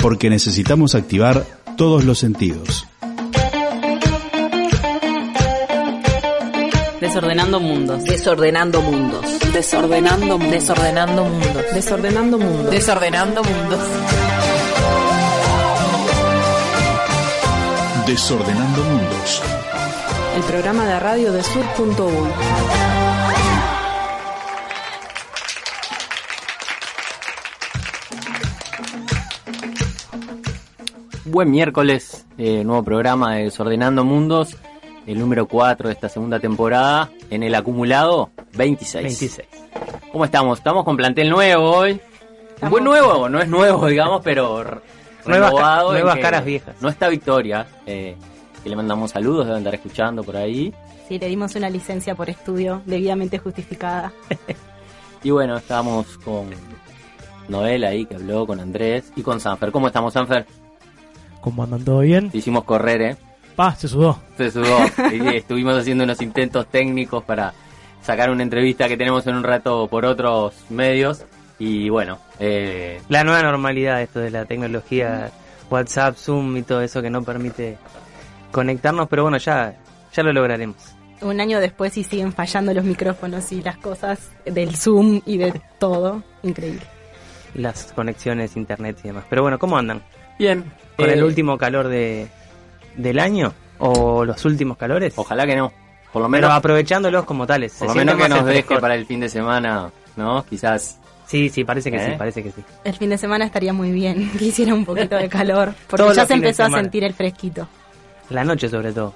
Porque necesitamos activar todos los sentidos. Desordenando mundos. Desordenando mundos. Desordenando mundos. Desordenando mundos. Desordenando mundos. Desordenando mundos. Desordenando mundos. El programa de radio de sur.uy. Buen miércoles, eh, nuevo programa de Desordenando Mundos, el número 4 de esta segunda temporada, en el acumulado 26. 26. ¿Cómo estamos? Estamos con plantel nuevo hoy. Un buen nuevo, no es nuevo, digamos, pero Nuevas renovado en nuevas caras viejas. No está Victoria, eh, que le mandamos saludos, deben estar escuchando por ahí. Sí, le dimos una licencia por estudio debidamente justificada. Y bueno, estamos con Noel ahí, que habló con Andrés, y con Sanfer. ¿Cómo estamos, Sanfer? ¿Cómo andan? ¿Todo bien? Te hicimos correr, ¿eh? Pa, se sudó. Se sudó. Y estuvimos haciendo unos intentos técnicos para sacar una entrevista que tenemos en un rato por otros medios. Y bueno, eh, La nueva normalidad, esto de la tecnología, WhatsApp, Zoom y todo eso que no permite conectarnos, pero bueno, ya, ya lo lograremos. Un año después y siguen fallando los micrófonos y las cosas del Zoom y de todo. Increíble. Las conexiones, internet y demás. Pero bueno, ¿cómo andan? Bien. ¿Con Eh, el último calor de, del año? ¿O los últimos calores? Ojalá que no. Por lo Pero menos, aprovechándolos como tales. por se lo siente menos que nos deje para el fin de semana, ¿no? Quizás. Sí, sí, parece que ¿Eh? sí, parece que sí. El fin de semana estaría muy bien que hiciera un poquito de calor. Porque Todos ya se empezó a sentir el fresquito. La noche sobre todo.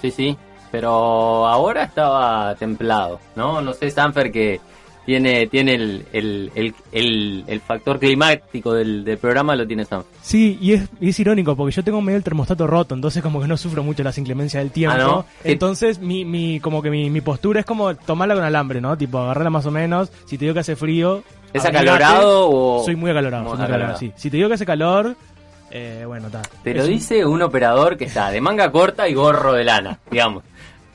Sí, sí. Pero ahora estaba templado, ¿no? No sé, Sanfer, que tiene, tiene el, el, el, el, el factor climático del, del programa, lo tiene Sanfer. Sí, y es, y es irónico porque yo tengo medio el termostato roto, entonces como que no sufro mucho las inclemencias del tiempo. Ah, ¿no? ¿Qué- Entonces mi, mi, como que mi, mi postura es como tomarla con alambre, ¿no? Tipo, agarrarla más o menos. Si te digo que hace frío... ¿Es acalorado o...? Soy muy acalorado, soy muy acalorado, acalorado. sí. Si te digo que hace calor, eh, bueno, está. Te lo dice un operador que está de manga corta y gorro de lana, digamos.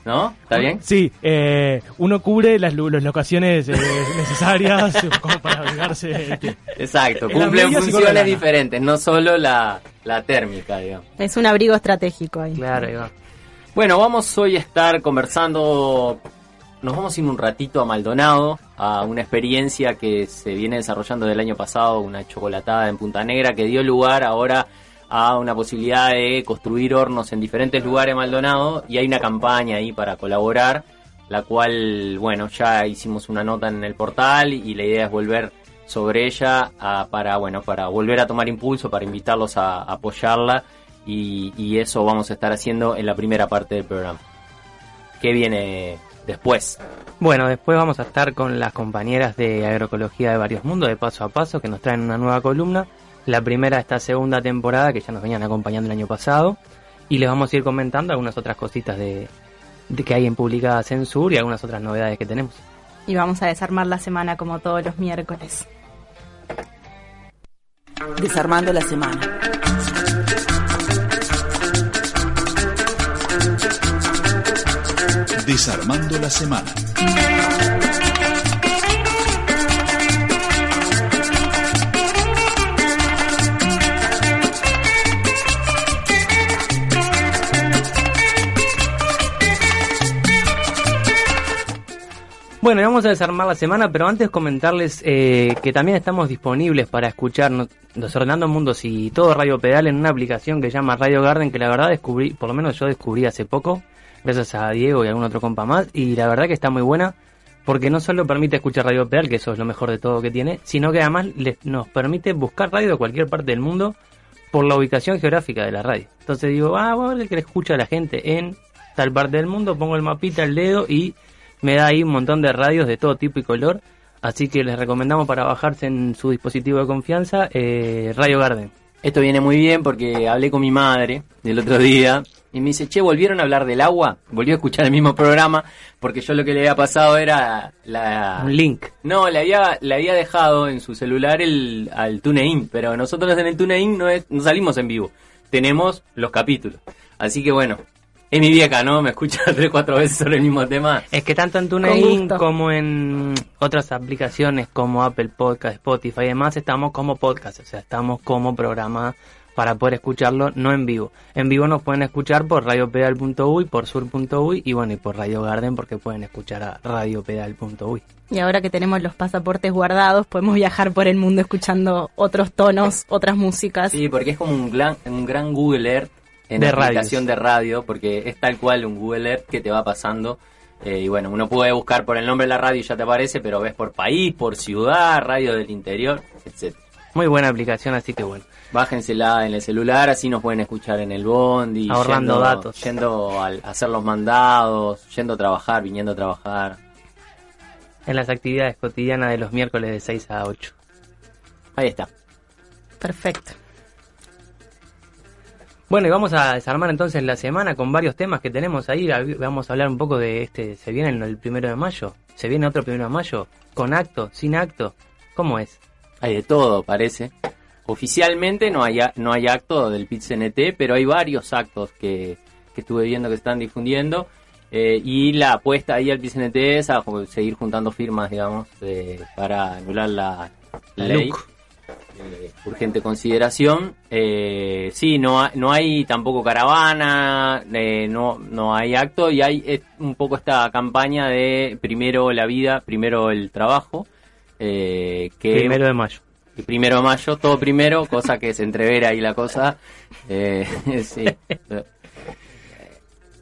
¿No? ¿Está bien? Sí, eh, uno cubre las, lu- las locaciones eh, necesarias como para abrigarse. Exacto, En las cumplen funciones diferentes, no solo la, la térmica, digamos. Es un abrigo estratégico ahí. Claro, ahí va. Bueno, vamos hoy a estar conversando, nos vamos a ir un ratito a Maldonado, a una experiencia que se viene desarrollando del año pasado, una chocolatada en Punta Negra, que dio lugar ahora a una posibilidad de construir hornos en diferentes lugares de Maldonado y hay una campaña ahí para colaborar, la cual, bueno, ya hicimos una nota en el portal y la idea es volver sobre ella a- para, bueno, para volver a tomar impulso, para invitarlos a, apoyarla y, y eso vamos a estar haciendo en la primera parte del programa. ¿Qué viene después? Bueno, después vamos a estar con las compañeras de agroecología de varios mundos, de paso a paso, que nos traen una nueva columna. La primera de esta segunda temporada, que ya nos venían acompañando el año pasado. Y les vamos a ir comentando algunas otras cositas de, de que hay en publicadas en Sur y algunas otras novedades que tenemos. Y vamos a desarmar la semana como todos los miércoles. Desarmando la semana. Desarmando la semana. Bueno, vamos a desarmar la semana, pero antes comentarles eh, que también estamos disponibles para escucharnos Desordenando Mundos y todo Radio Pedal en una aplicación que se llama Radio Garden, que la verdad descubrí, por lo menos yo descubrí hace poco, gracias a Diego y algún otro compa más, y la verdad que está muy buena, porque no solo permite escuchar Radio Pedal, que eso es lo mejor de todo que tiene, sino que además les- nos permite buscar radio de cualquier parte del mundo por la ubicación geográfica de la radio. Entonces digo, ah, voy a ver que le escucha a la gente en tal parte del mundo, pongo el mapita, el dedo y me da ahí un montón de radios de todo tipo y color. Así que les recomendamos para bajarse en su dispositivo de confianza eh, Radio Garden. Esto viene muy bien porque hablé con mi madre del otro día y me dice, che, ¿volvieron a hablar del agua? Volvió a escuchar el mismo programa porque yo lo que le había pasado era la... Un link. No, le había, le había dejado en su celular el, al TuneIn, pero nosotros en el TuneIn no, es, no salimos en vivo. Tenemos los capítulos. Así que bueno, Es mi vieja, ¿no? Me escucha tres, cuatro veces sobre el mismo tema. Es que tanto en TuneIn como en otras aplicaciones como Apple Podcast, Spotify y demás, estamos como podcast, o sea, estamos como programa para poder escucharlo, no en vivo. En vivo nos pueden escuchar por radiopedal.uy, por sur.uy y bueno, y por Radio Garden porque pueden escuchar a radiopedal.uy. Y ahora que tenemos los pasaportes guardados, podemos viajar por el mundo escuchando otros tonos, otras músicas. Sí, porque es como un gran, un gran Google Earth en De aplicación radios. de radio, porque es tal cual un Google Earth que te va pasando. eh, y bueno, uno puede buscar por el nombre de la radio y ya te aparece, pero ves por país, por ciudad, radio del interior, etc. Muy buena aplicación, así que bueno. Bájensela en el celular, así nos pueden escuchar en el bondi, Ahorrando yendo, datos. yendo a hacer los mandados, yendo a trabajar, viniendo a trabajar. En las actividades cotidianas de los miércoles de 6 a 8. Ahí está. Perfecto. Bueno, y vamos a desarmar entonces la semana con varios temas que tenemos ahí. Vamos a hablar un poco de este. ¿Se viene el primero de mayo? ¿Se viene otro primero de mayo? ¿Con acto? ¿Sin acto? ¿Cómo es? Hay de todo, parece. Oficialmente no hay, no hay acto del PIT-CNT, pero hay varios actos que, que estuve viendo que están difundiendo. eh, y la apuesta ahí al PIT-CNT es a seguir juntando firmas, digamos, eh, para anular la, La ley. LUC. Eh, urgente consideración. Eh, sí, no, ha- no hay tampoco caravana, eh, no, no hay acto y hay un poco esta campaña de primero la vida, primero el trabajo. eh, que Primero de mayo. primero de mayo, todo primero, cosa que se entrevera ahí la cosa. Eh, sí.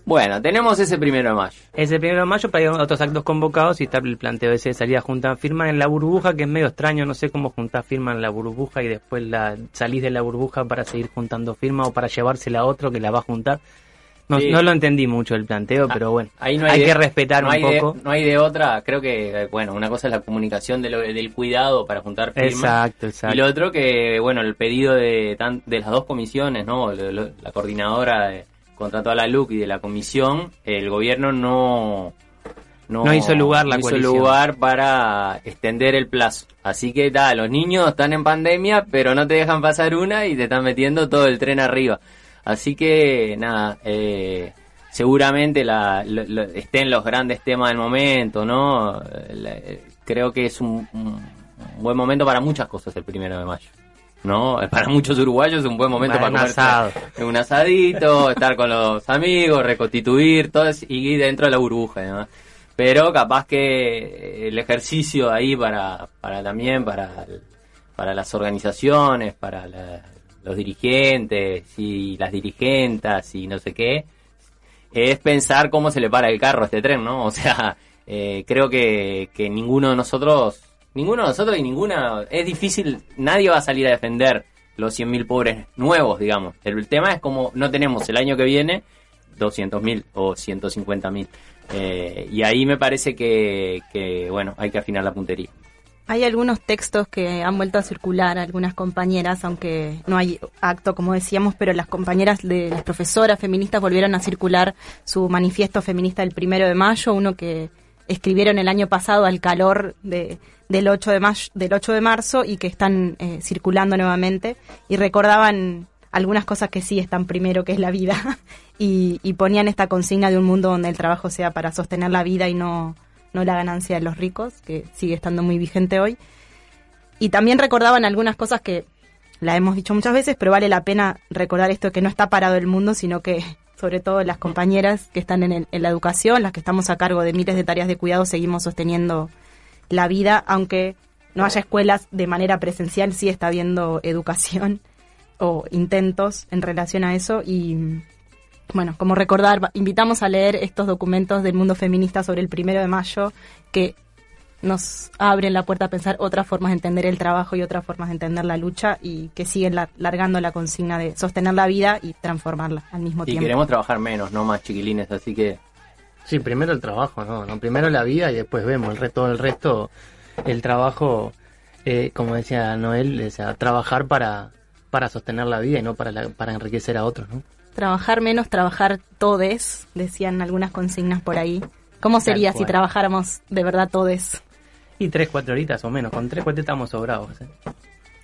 Bueno, tenemos ese primero de mayo. Ese primero de mayo, pero hay otros actos convocados y está el planteo ese de salir a juntar firmas en la burbuja, que es medio extraño, no sé cómo juntar firmas en la burbuja y después la salís de la burbuja para seguir juntando firmas o para llevársela a otro que la va a juntar. No, Sí. no lo entendí mucho el planteo, pero bueno, Ahí no hay, hay, de- que respetar no un hay de- poco. no hay de otra, creo que, bueno, una cosa es la comunicación de lo- del cuidado para juntar firmas. Exacto, Y exacto. lo otro que, bueno, el pedido de, tan- de las dos comisiones, ¿no? La coordinadora de, contra toda la LUC y de la comisión, el gobierno no... No hizo lugar la no hizo lugar para extender el plazo. Así que, da, los niños están en pandemia, pero no te dejan pasar una y te están metiendo todo el tren arriba. Así que, nada, eh, seguramente la, lo- lo- estén los grandes temas del momento, ¿no? La- eh, creo que es un, un buen momento para muchas cosas el primero de mayo. ¿No? Para muchos uruguayos es un buen momento Para para, asado. un asadito, estar con los amigos, reconstituir, todo y dentro de la burbuja demás. Pero capaz que el ejercicio ahí para, para también, para, para las organizaciones, para la- los dirigentes y las dirigentas y no sé qué, es pensar cómo se le para el carro a este tren, ¿no? O sea, eh, creo que, que ninguno de nosotros, ninguno de nosotros y ninguna, es difícil, nadie va a salir a defender los 100.000 pobres nuevos, digamos. El, tema es como no tenemos el año que viene 200.000 o 150.000. Eh, y ahí me parece que, que, bueno, hay que afinar la puntería. Hay algunos textos que han vuelto a circular algunas compañeras, aunque no hay acto, como decíamos, pero las compañeras de las profesoras feministas volvieron a circular su manifiesto feminista del primero de mayo, uno que escribieron el año pasado al calor de, del 8 de mayo, del 8 de marzo y que están eh, circulando nuevamente y recordaban algunas cosas que sí están primero, que es la vida, y, ponían esta consigna de un mundo donde el trabajo sea para sostener la vida y no, no la ganancia de los ricos, que sigue estando muy vigente hoy. Y también recordaban algunas cosas que la hemos dicho muchas veces, pero vale la pena recordar esto que no está parado el mundo, sino que sobre todo las compañeras que están en, el- en la educación, las que estamos a cargo de miles de tareas de cuidado, seguimos sosteniendo la vida, aunque no haya escuelas de manera presencial, sí está habiendo educación o intentos en relación a eso y bueno, como recordar, invitamos a leer estos documentos del mundo feminista sobre el primero de mayo que nos abren la puerta a pensar otras formas de entender el trabajo y otras formas de entender la lucha y que siguen la- largando la consigna de sostener la vida y transformarla al mismo Y tiempo. queremos trabajar menos, no más chiquilines, así que Sí, primero el trabajo, ¿no? no primero la vida y después vemos el resto, el resto, el trabajo, eh, como decía Noel, o sea, trabajar para, para sostener la vida y no para, la- para enriquecer a otros, ¿no? Trabajar menos, trabajar todes, decían algunas consignas por ahí. ¿Cómo sería si trabajáramos de verdad todes? Y tres, cuatro horitas o menos, con tres, cuatro estamos sobrados. ¿eh?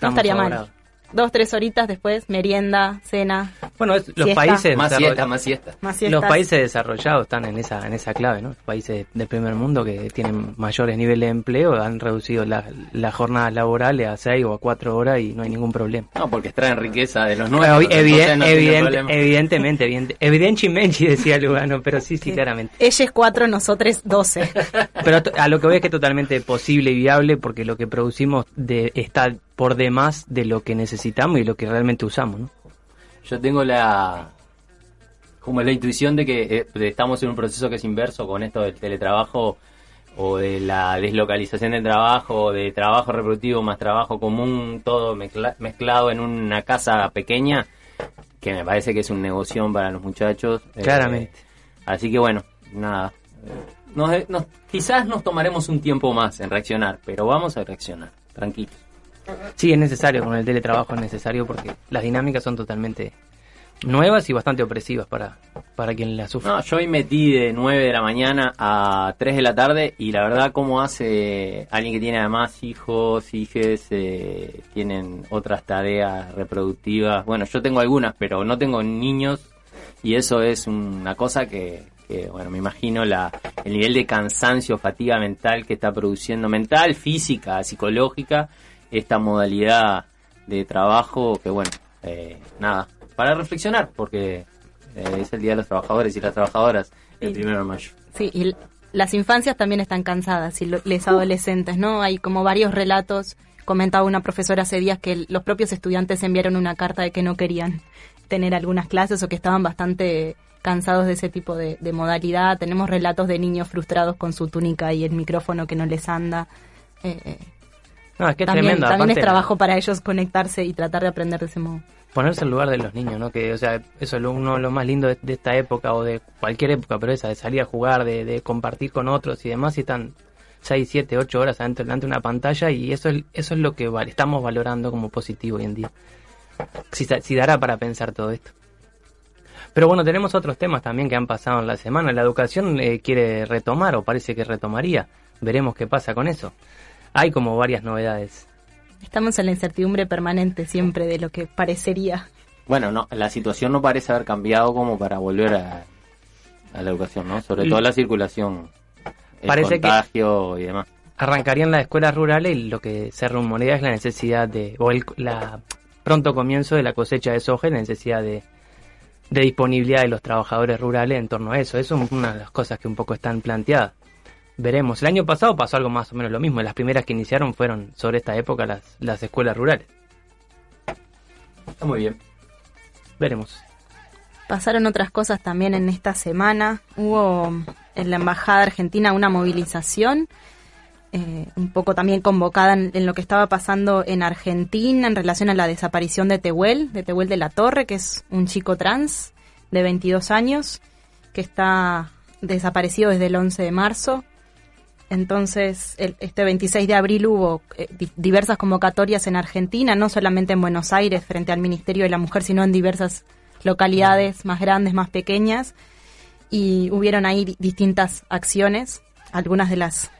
No estaría sobrados. mal. Dos, tres horitas después, merienda, cena. Bueno, es- los países Más siesta, más siesta. Más los siestas. países desarrollados están en esa en esa clave, ¿no? Los países del primer mundo que tienen mayores niveles de empleo han reducido la- las jornadas laborales a 6 o a 4 horas y no hay ningún problema. No, porque extraen riqueza de los Bueno, nuestros. evi- entonces no tiene evidente- problema. evidentemente, evidente, evidentemente decía Lugano, pero sí, sí, claramente. Ellos cuatro, nosotros doce. Pero a lo que voy es que es totalmente posible y viable porque lo que producimos de, está por demás de lo que necesitamos y lo que realmente usamos, ¿no? Yo tengo la como la intuición de que eh, estamos en un proceso que es inverso con esto del teletrabajo o de la deslocalización del trabajo, de trabajo reproductivo más trabajo común, todo mezcla- mezclado en una casa pequeña, que me parece que es un negocio para los muchachos. Eh, Claramente. así que bueno, nada. Nos, nos- quizás nos tomaremos un tiempo más en reaccionar, pero vamos a reaccionar, tranquilos. Sí, es necesario, con el teletrabajo es necesario porque las dinámicas son totalmente nuevas y bastante opresivas para, para quien las sufre. No, yo hoy metí de 9 de la mañana a 3 de la tarde y la verdad cómo hace alguien que tiene además hijos, hijes, eh, tienen otras tareas reproductivas. Bueno, yo tengo algunas, pero no tengo niños y eso es una cosa que, que, bueno, me imagino la, el nivel de cansancio, fatiga mental que está produciendo, mental, física, psicológica, esta modalidad de trabajo que, bueno, eh, nada, para reflexionar, porque eh, es el Día de los Trabajadores y las Trabajadoras el Sí. primero de mayo. Sí, y las infancias también están cansadas y lo- les adolescentes, ¿no? Hay como varios relatos. Comentaba una profesora hace días que los propios estudiantes enviaron una carta de que no querían tener algunas clases o que estaban bastante cansados de ese tipo de, de modalidad. Tenemos relatos de niños frustrados con su túnica y el micrófono que no les anda. Eh, eh, No, es que es también tremendo. también es trabajo para ellos conectarse y tratar de aprender de ese modo. Ponerse en lugar de los niños, ¿no? Que, o sea, eso es lo, uno de lo más lindo de, de esta época o de cualquier época, pero esa, de salir a jugar, de, de compartir con otros y demás, y están 6, 7, 8 horas adentro delante de una pantalla y eso es, eso es lo que estamos valorando como positivo hoy en día. Si, si dará para pensar todo esto. Pero bueno, tenemos otros temas también que han pasado en la semana. La educación eh, quiere retomar o parece que retomaría. Veremos qué pasa con eso. Hay como varias novedades. Estamos en la incertidumbre permanente siempre de lo que parecería. Bueno, no, la situación no parece haber cambiado como para volver a, a la educación, ¿no? Sobre todo la circulación, el Parece que- contagio y demás. arrancarían las escuelas rurales y lo que se rumorea es la necesidad de, o el la pronto comienzo de la cosecha de soja y la necesidad de, de disponibilidad de los trabajadores rurales en torno a eso. Eso es una de las cosas que un poco están planteadas. Veremos. El año pasado pasó algo más o menos lo mismo. Las primeras que iniciaron fueron sobre esta época las, las escuelas rurales. Está muy bien. Veremos. Pasaron otras cosas también en esta semana. Hubo en la Embajada Argentina una movilización, eh, un poco también convocada en, en lo que estaba pasando en Argentina en relación a la desaparición de Tehuel, de Tehuel de la Torre, que es un chico trans de 22 años, que está desaparecido desde el 11 de marzo. Entonces, el- este 26 de abril hubo eh, di- diversas convocatorias en Argentina, no solamente en Buenos Aires frente al Ministerio de la Mujer, sino en diversas localidades más grandes, más pequeñas. Y hubieron ahí di- distintas acciones. Algunas de las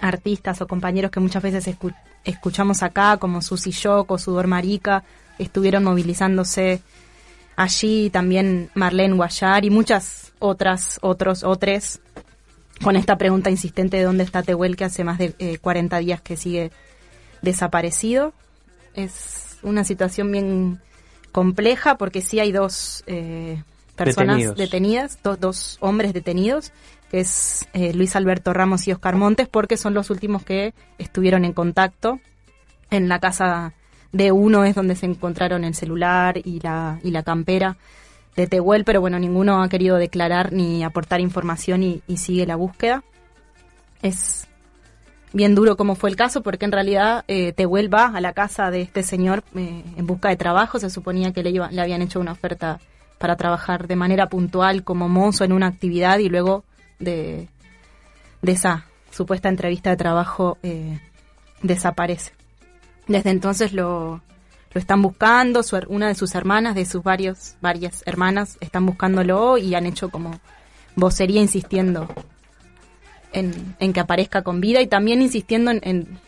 artistas o compañeros que muchas veces escu- escuchamos acá, como Susi Shock o Sudor Marica, estuvieron movilizándose allí, también Marlene Guayar y muchas otras, otros, otros con esta pregunta insistente de dónde está Tehuel, que hace más de eh, 40 días que sigue desaparecido. Es una situación bien compleja porque sí hay dos eh, personas Detenidos. detenidas, dos, dos hombres detenidos, que es eh, Luis Alberto Ramos y Oscar Montes, porque son los últimos que estuvieron en contacto en la casa de uno es donde se encontraron el celular y la, y la campera de Tehuel, pero bueno, ninguno ha querido declarar ni aportar información y, sigue la búsqueda. Es bien duro como fue el caso, porque en realidad eh, Tehuel va a la casa de este señor eh, en busca de trabajo. Se suponía que le, iba- le habían hecho una oferta para trabajar de manera puntual como mozo en una actividad y luego de, de esa supuesta entrevista de trabajo eh, desaparece. Desde entonces lo, lo están buscando, su una de sus hermanas, de sus varios, varias hermanas, están buscándolo y han hecho como vocería insistiendo en, en que aparezca con vida y también insistiendo en, en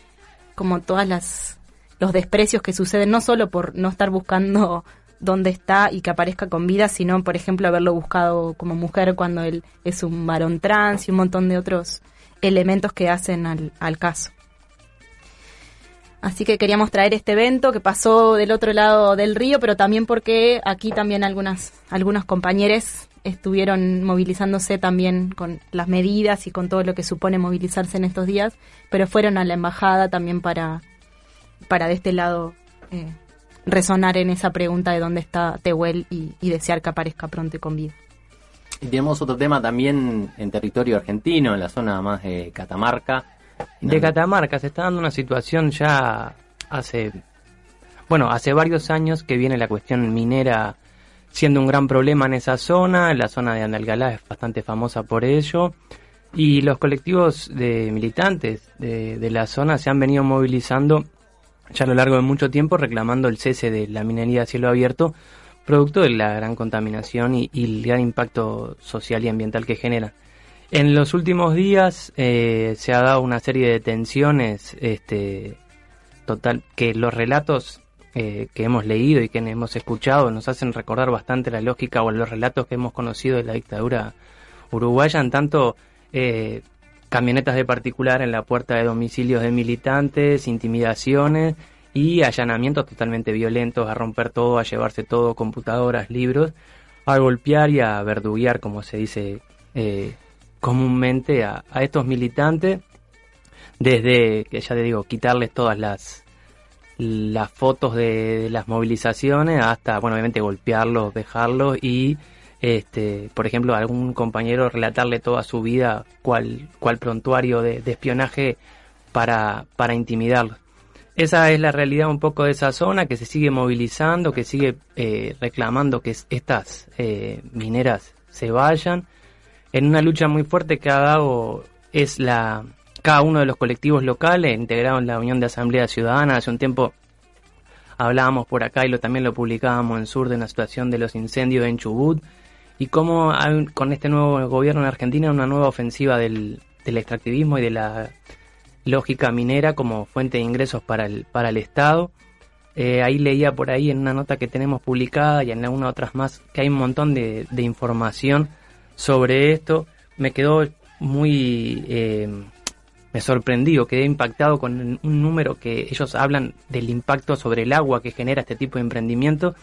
como todas las los desprecios que suceden, no solo por no estar buscando dónde está y que aparezca con vida, sino, por ejemplo, haberlo buscado como mujer cuando él es un varón trans y un montón de otros elementos que hacen al, al caso. Así que queríamos traer este evento que pasó del otro lado del río, pero también porque aquí también algunas, algunos compañeros estuvieron movilizándose también con las medidas y con todo lo que supone movilizarse en estos días, pero fueron a la embajada también para, para de este lado eh, resonar en esa pregunta de dónde está Tehuel y, y desear que aparezca pronto y con vida. Y tenemos otro tema también en territorio argentino, en la zona más de Catamarca. De Catamarca se está dando una situación ya hace, bueno, hace varios años que viene la cuestión minera siendo un gran problema en esa zona. La zona de Andalgalá es bastante famosa por ello. Y los colectivos de militantes de, de la zona se han venido movilizando ya a lo largo de mucho tiempo reclamando el cese de la minería a cielo abierto, producto de la gran contaminación y, y el gran impacto social y ambiental que genera. En los últimos días eh, se ha dado una serie de tensiones, este, total, que los relatos eh, que hemos leído y que hemos escuchado nos hacen recordar bastante la lógica o los relatos que hemos conocido de la dictadura uruguaya, en tanto eh, camionetas de particular en la puerta de domicilios de militantes, intimidaciones y allanamientos totalmente violentos, a romper todo, a llevarse todo, computadoras, libros, a golpear y a verduguear, como se dice eh, comúnmente, a, estos militantes, desde, que ya te digo, quitarles todas las las fotos de, las movilizaciones hasta, bueno, obviamente golpearlos, dejarlos y este, por ejemplo, a algún compañero relatarle toda su vida, cual, cual prontuario de, espionaje para, para intimidarlo. Esa es la realidad un poco de esa zona que se sigue movilizando, que sigue eh, reclamando que estas eh, mineras se vayan. En una lucha muy fuerte que ha dado es la cada uno de los colectivos locales integrados en la Unión de Asamblea Ciudadana. Hace un tiempo hablábamos por acá y lo, también lo publicábamos en Sur de la situación de los incendios en Chubut y cómo hay, con este nuevo gobierno en Argentina una nueva ofensiva del, del, extractivismo y de la lógica minera como fuente de ingresos para el, para el Estado. Eh, ahí leía por ahí en una nota que tenemos publicada y en algunas otras más que hay un montón de, de información sobre esto. Me quedó muy... Eh, me sorprendió, quedé impactado con un número que ellos hablan del impacto sobre el agua que genera este tipo de emprendimiento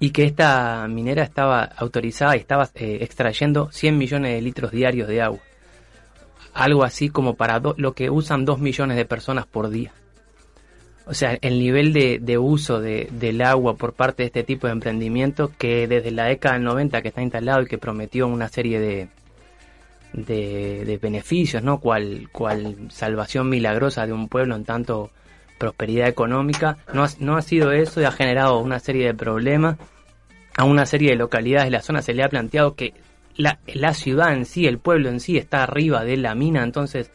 y que esta minera estaba autorizada y estaba eh, extrayendo 100 millones de litros diarios de agua. Algo así como para lo que usan 2 millones de personas por día. O sea, el nivel de, de uso de, del agua por parte de este tipo de emprendimiento que desde la década del 90 que está instalado y que prometió una serie de, de, de beneficios, ¿no? Cual, cual salvación milagrosa de un pueblo en tanto prosperidad económica. No ha, no ha sido eso y ha generado una serie de problemas. A una serie de localidades de la zona se le ha planteado que la, la ciudad en sí, el pueblo en sí, está arriba de la mina, entonces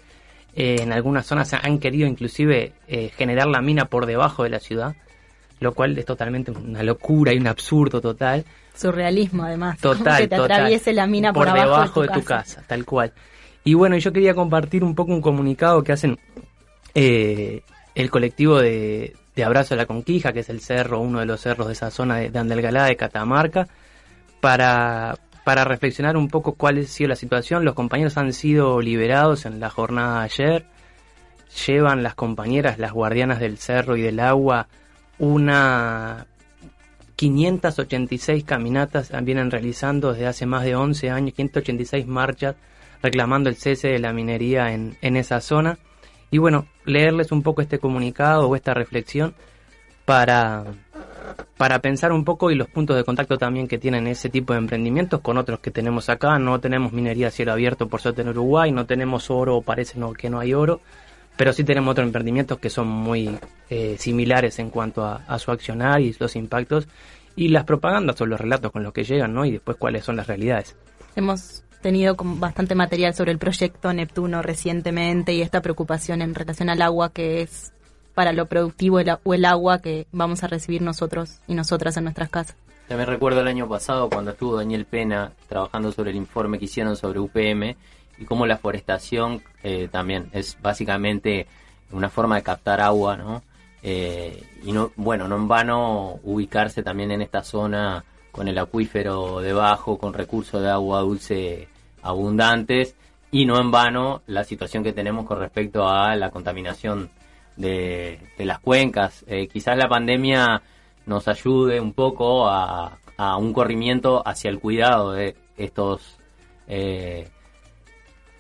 eh, en algunas zonas han querido inclusive eh, generar la mina por debajo de la ciudad, lo cual es totalmente una locura y un absurdo total. Surrealismo además. Total, que te total. atraviese la mina por, por abajo debajo de tu, de tu casa. casa, tal cual. Y bueno, yo quería compartir un poco un comunicado que hacen eh, el colectivo de, de, Abrazo a la Conquija, que es el cerro, uno de los cerros de esa zona de, de Andelgalá, de Catamarca, para, para reflexionar un poco cuál ha sido la situación. Los compañeros han sido liberados en la jornada de ayer. Llevan las compañeras, las guardianas del cerro y del agua, una 586 caminatas vienen realizando desde hace más de 11 años, 586 marchas reclamando el cese de la minería en, en esa zona. Y bueno, leerles un poco este comunicado o esta reflexión para, para pensar un poco y los puntos de contacto también que tienen ese tipo de emprendimientos con otros que tenemos acá. No tenemos minería a cielo abierto por suerte en Uruguay, no tenemos oro parece no, que no hay oro, pero sí tenemos otros emprendimientos que son muy eh, similares en cuanto a, a, su accionar y los impactos y las propagandas o los relatos con los que llegan, ¿no? Y después cuáles son las realidades. Hemos tenido bastante material sobre el proyecto Neptuno recientemente y esta preocupación en relación al agua que es para lo productivo el, o el agua que vamos a recibir nosotros y nosotras en nuestras casas. También recuerdo el año pasado cuando estuvo Daniel Pena trabajando sobre el informe que hicieron sobre UPM y cómo la forestación eh, también es básicamente una forma de captar agua, ¿no? Eh, y no, bueno, no en vano ubicarse también en esta zona con el acuífero debajo, con recursos de agua dulce abundantes, y no en vano la situación que tenemos con respecto a la contaminación de, las cuencas. Eh, quizás la pandemia nos ayude un poco a, a un corrimiento hacia el cuidado de estos eh,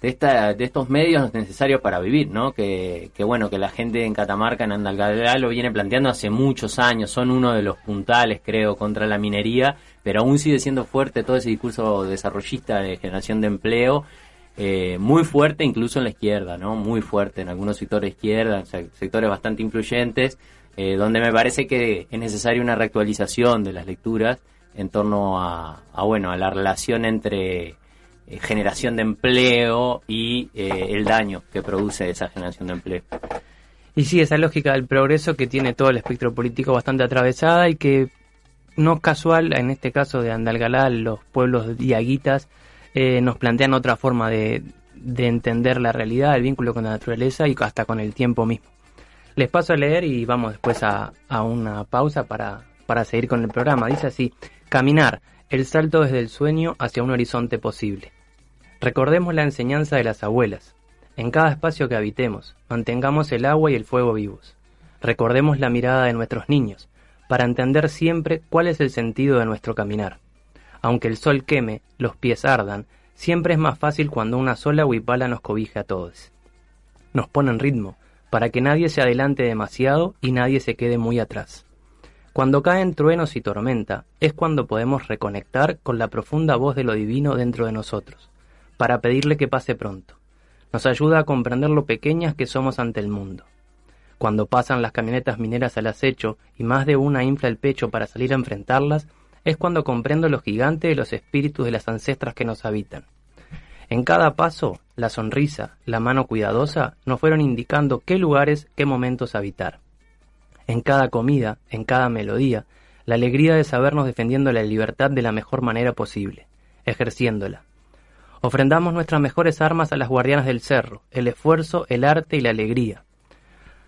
de, esta, de estos medios necesarios para vivir, ¿no? Que, que bueno, que la gente en Catamarca, en Andalgalá, lo viene planteando hace muchos años, son uno de los puntales, creo, contra la minería, pero aún sigue siendo fuerte todo ese discurso desarrollista de generación de empleo, eh, muy fuerte incluso en la izquierda, ¿no? Muy fuerte en algunos sectores de izquierda, sectores bastante influyentes, eh, donde me parece que es necesaria una reactualización de las lecturas en torno a, bueno, a la relación entre eh, generación de empleo y el daño que produce esa generación de empleo. Y sí, esa lógica del progreso que tiene todo el espectro político bastante atravesada y que no es casual, en este caso de Andalgalá, los pueblos diaguitas eh, nos plantean otra forma de, de entender la realidad, el vínculo con la naturaleza y hasta con el tiempo mismo. Les paso a leer y vamos después a, a una pausa para, para seguir con el programa. Dice así, caminar, el salto desde el sueño hacia un horizonte posible. Recordemos la enseñanza de las abuelas. En cada espacio que habitemos, mantengamos el agua y el fuego vivos. Recordemos la mirada de nuestros niños, para entender siempre cuál es el sentido de nuestro caminar. Aunque el sol queme, los pies ardan, siempre es más fácil cuando una sola huipala nos cobija a todos. Nos pone en ritmo, para que nadie se adelante demasiado y nadie se quede muy atrás. Cuando caen truenos y tormenta, es cuando podemos reconectar con la profunda voz de lo divino dentro de nosotros para pedirle que pase pronto. Nos ayuda a comprender lo pequeñas que somos ante el mundo. Cuando pasan las camionetas mineras al acecho y más de una infla el pecho para salir a enfrentarlas, es cuando comprendo lo gigante de los espíritus de las ancestras que nos habitan. En cada paso, la sonrisa, la mano cuidadosa nos fueron indicando qué lugares, qué momentos habitar. En cada comida, en cada melodía, la alegría de sabernos defendiendo la libertad de la mejor manera posible, ejerciéndola, Ofrendamos nuestras mejores armas a las guardianas del cerro, el esfuerzo, el arte y la alegría,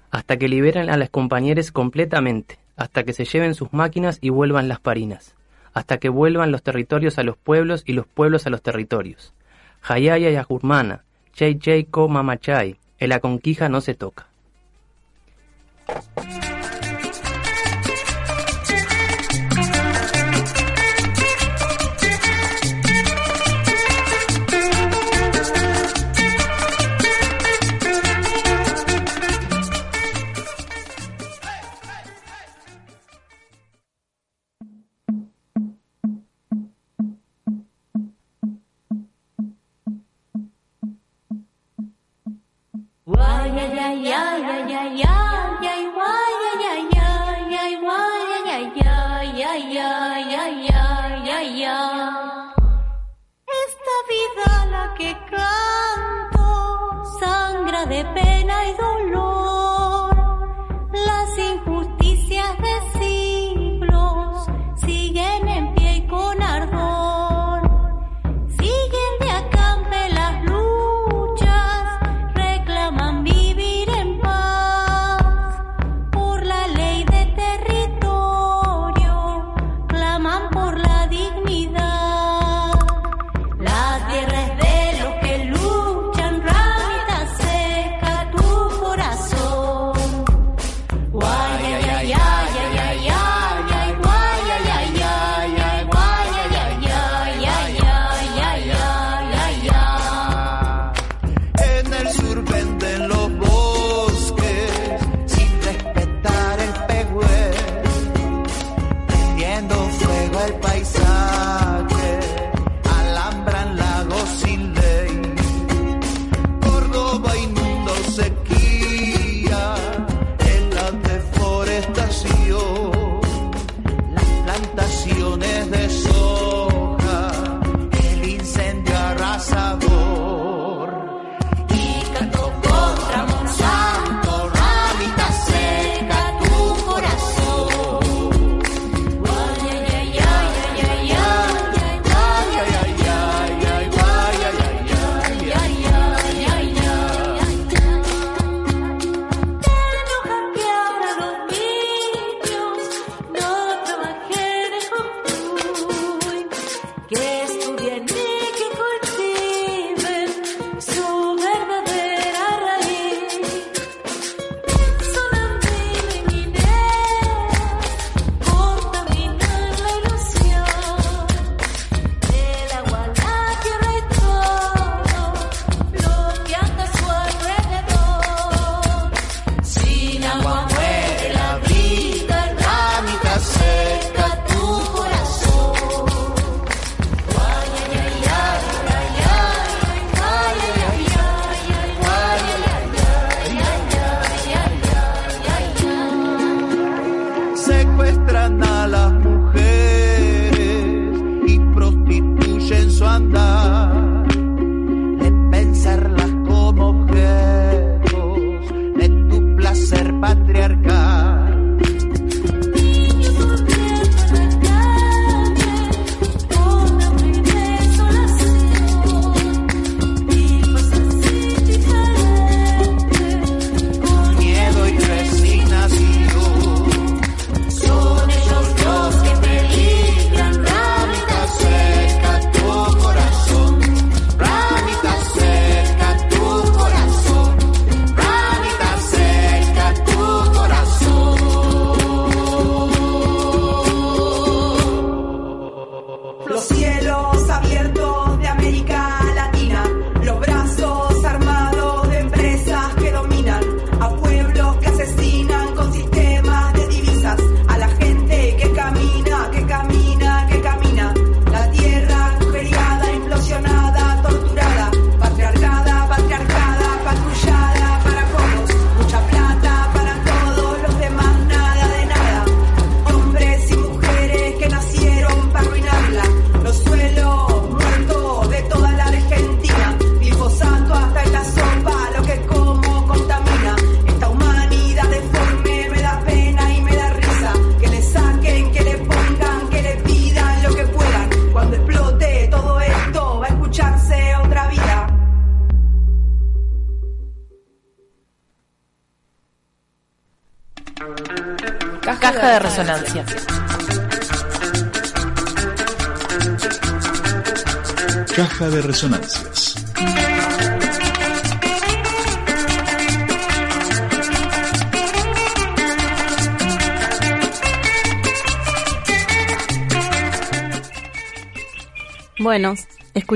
hasta que liberen a las compañeras completamente, hasta que se lleven sus máquinas y vuelvan las parinas, hasta que vuelvan los territorios a los pueblos y los pueblos a los territorios. Hayaya y Ajurmana, Chay Chay Ko Mamachay, en la conquija no se toca. Esta vida la que canto sangra de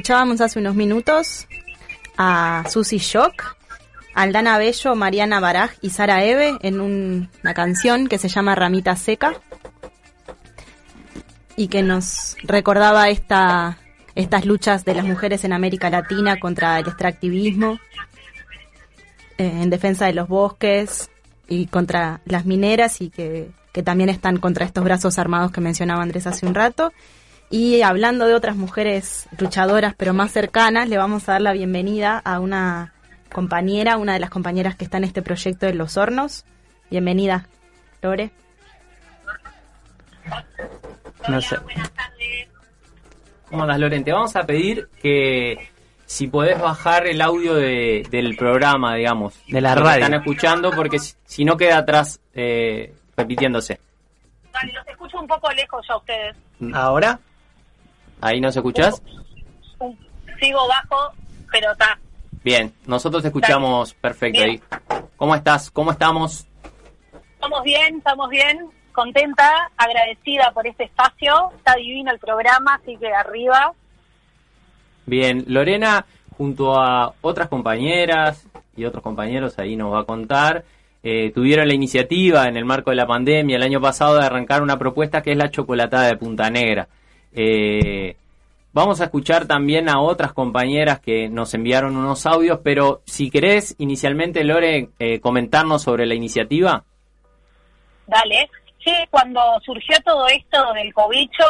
escuchábamos hace unos minutos a Susi Shock, Aldana Bello, Mariana Baraj y Sara Eve en un- una canción que se llama Ramita Seca y que nos recordaba esta, estas luchas de las mujeres en América Latina contra el extractivismo, eh, en defensa de los bosques y contra las mineras y que también están contra estos brazos armados que mencionaba Andrés hace un rato. Y hablando de otras mujeres luchadoras pero más cercanas, le vamos a dar la bienvenida a una compañera, una de las compañeras que está en este proyecto de Los Hornos. Bienvenida, Lore. No sé. ¿Cómo andas, Loren? Te vamos a pedir que si podés bajar el audio de- del programa, digamos. De la que radio. están escuchando, porque si, si no queda atrás eh, repitiéndose. Vale, los escucho un poco lejos yo a ustedes. ¿Ahora? ¿Ahí nos escuchás? Sigo bajo, pero está. Bien, nosotros te escuchamos perfecto ahí. ¿Cómo estás? ¿Cómo estamos? Estamos bien, estamos bien. Contenta, agradecida por este espacio. Está divino el programa, así que arriba. Bien, Lorena, junto a otras compañeras y otros compañeros, ahí nos va a contar, eh, tuvieron la iniciativa en el marco de la pandemia el año pasado de arrancar una propuesta que es la chocolatada de Punta Negra. Eh, vamos a escuchar también a otras compañeras que nos enviaron unos audios, pero si querés inicialmente, Lore, eh, comentarnos sobre la iniciativa. Dale. Sí, cuando surgió todo esto del cobicho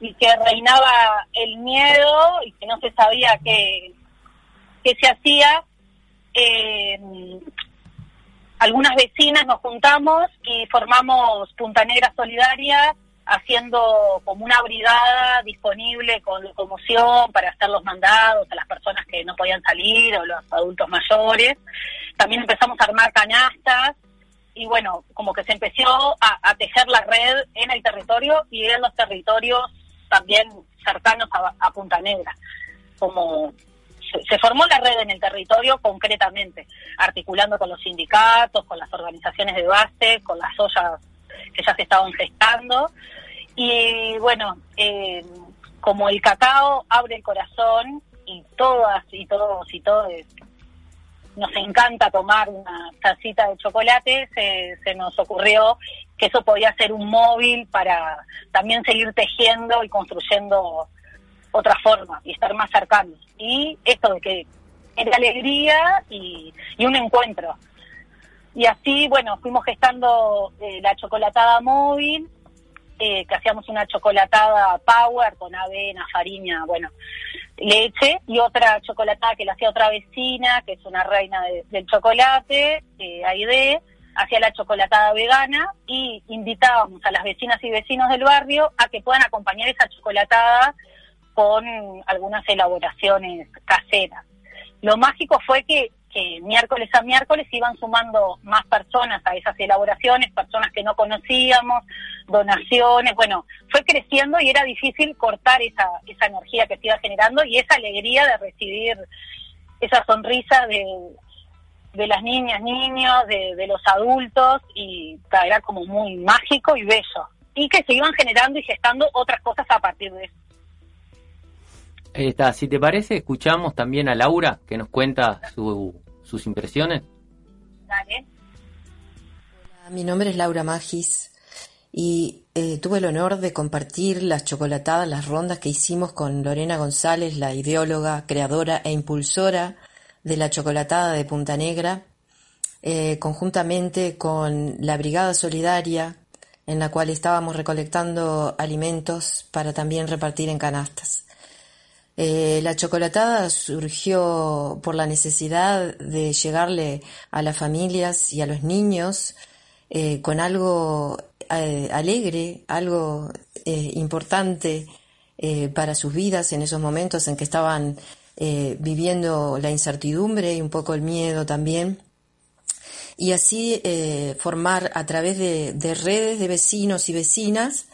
y que reinaba el miedo y que no se sabía qué, qué se hacía, eh, algunas vecinas nos juntamos y formamos Punta Negra Solidaria haciendo como una brigada disponible con locomoción para hacer los mandados a las personas que no podían salir o los adultos mayores. También empezamos a armar canastas y bueno, como que se empezó a, tejer la red en el territorio y en los territorios también cercanos a, a Punta Negra. Como se, se formó la red en el territorio concretamente, articulando con los sindicatos, con las organizaciones de base, con las ollas que ya se estaban gestando. Y bueno, eh, como el cacao abre el corazón y todas y todos y todos nos encanta tomar una tacita de chocolate, se, se nos ocurrió que eso podía ser un móvil para también seguir tejiendo y construyendo otra forma y estar más cercanos. Y esto de que era alegría y, y un encuentro. Y así, bueno, fuimos gestando eh, la chocolatada móvil, eh, que hacíamos una chocolatada power con avena, farina, bueno, leche, y otra chocolatada que la hacía otra vecina, que es una reina de- del chocolate, eh, Aide, hacía la chocolatada vegana y invitábamos a las vecinas y vecinos del barrio a que puedan acompañar esa chocolatada con algunas elaboraciones caseras. Lo mágico fue que, que miércoles a miércoles iban sumando más personas a esas elaboraciones, personas que no conocíamos, donaciones, bueno, fue creciendo y era difícil cortar esa, esa energía que se iba generando y esa alegría de recibir esa sonrisa de, de las niñas, niños, de, de los adultos y era como muy mágico y bello. Y que se iban generando y gestando otras cosas a partir de eso. Ahí está, si te parece, escuchamos también a Laura que nos cuenta su- sus impresiones. Dale. Mi nombre es Laura Magis y eh, tuve el honor de compartir las chocolatadas, las rondas que hicimos con Lorena González, la ideóloga, creadora e impulsora de la chocolatada de Punta Negra, eh, conjuntamente con la Brigada Solidaria, en la cual estábamos recolectando alimentos para también repartir en canastas. Eh, la chocolatada surgió por la necesidad de llegarle a las familias y a los niños eh, con algo eh, alegre, algo importante para sus vidas en esos momentos en que estaban viviendo la incertidumbre y un poco el miedo también. y así formar a través de redes de vecinos y vecinas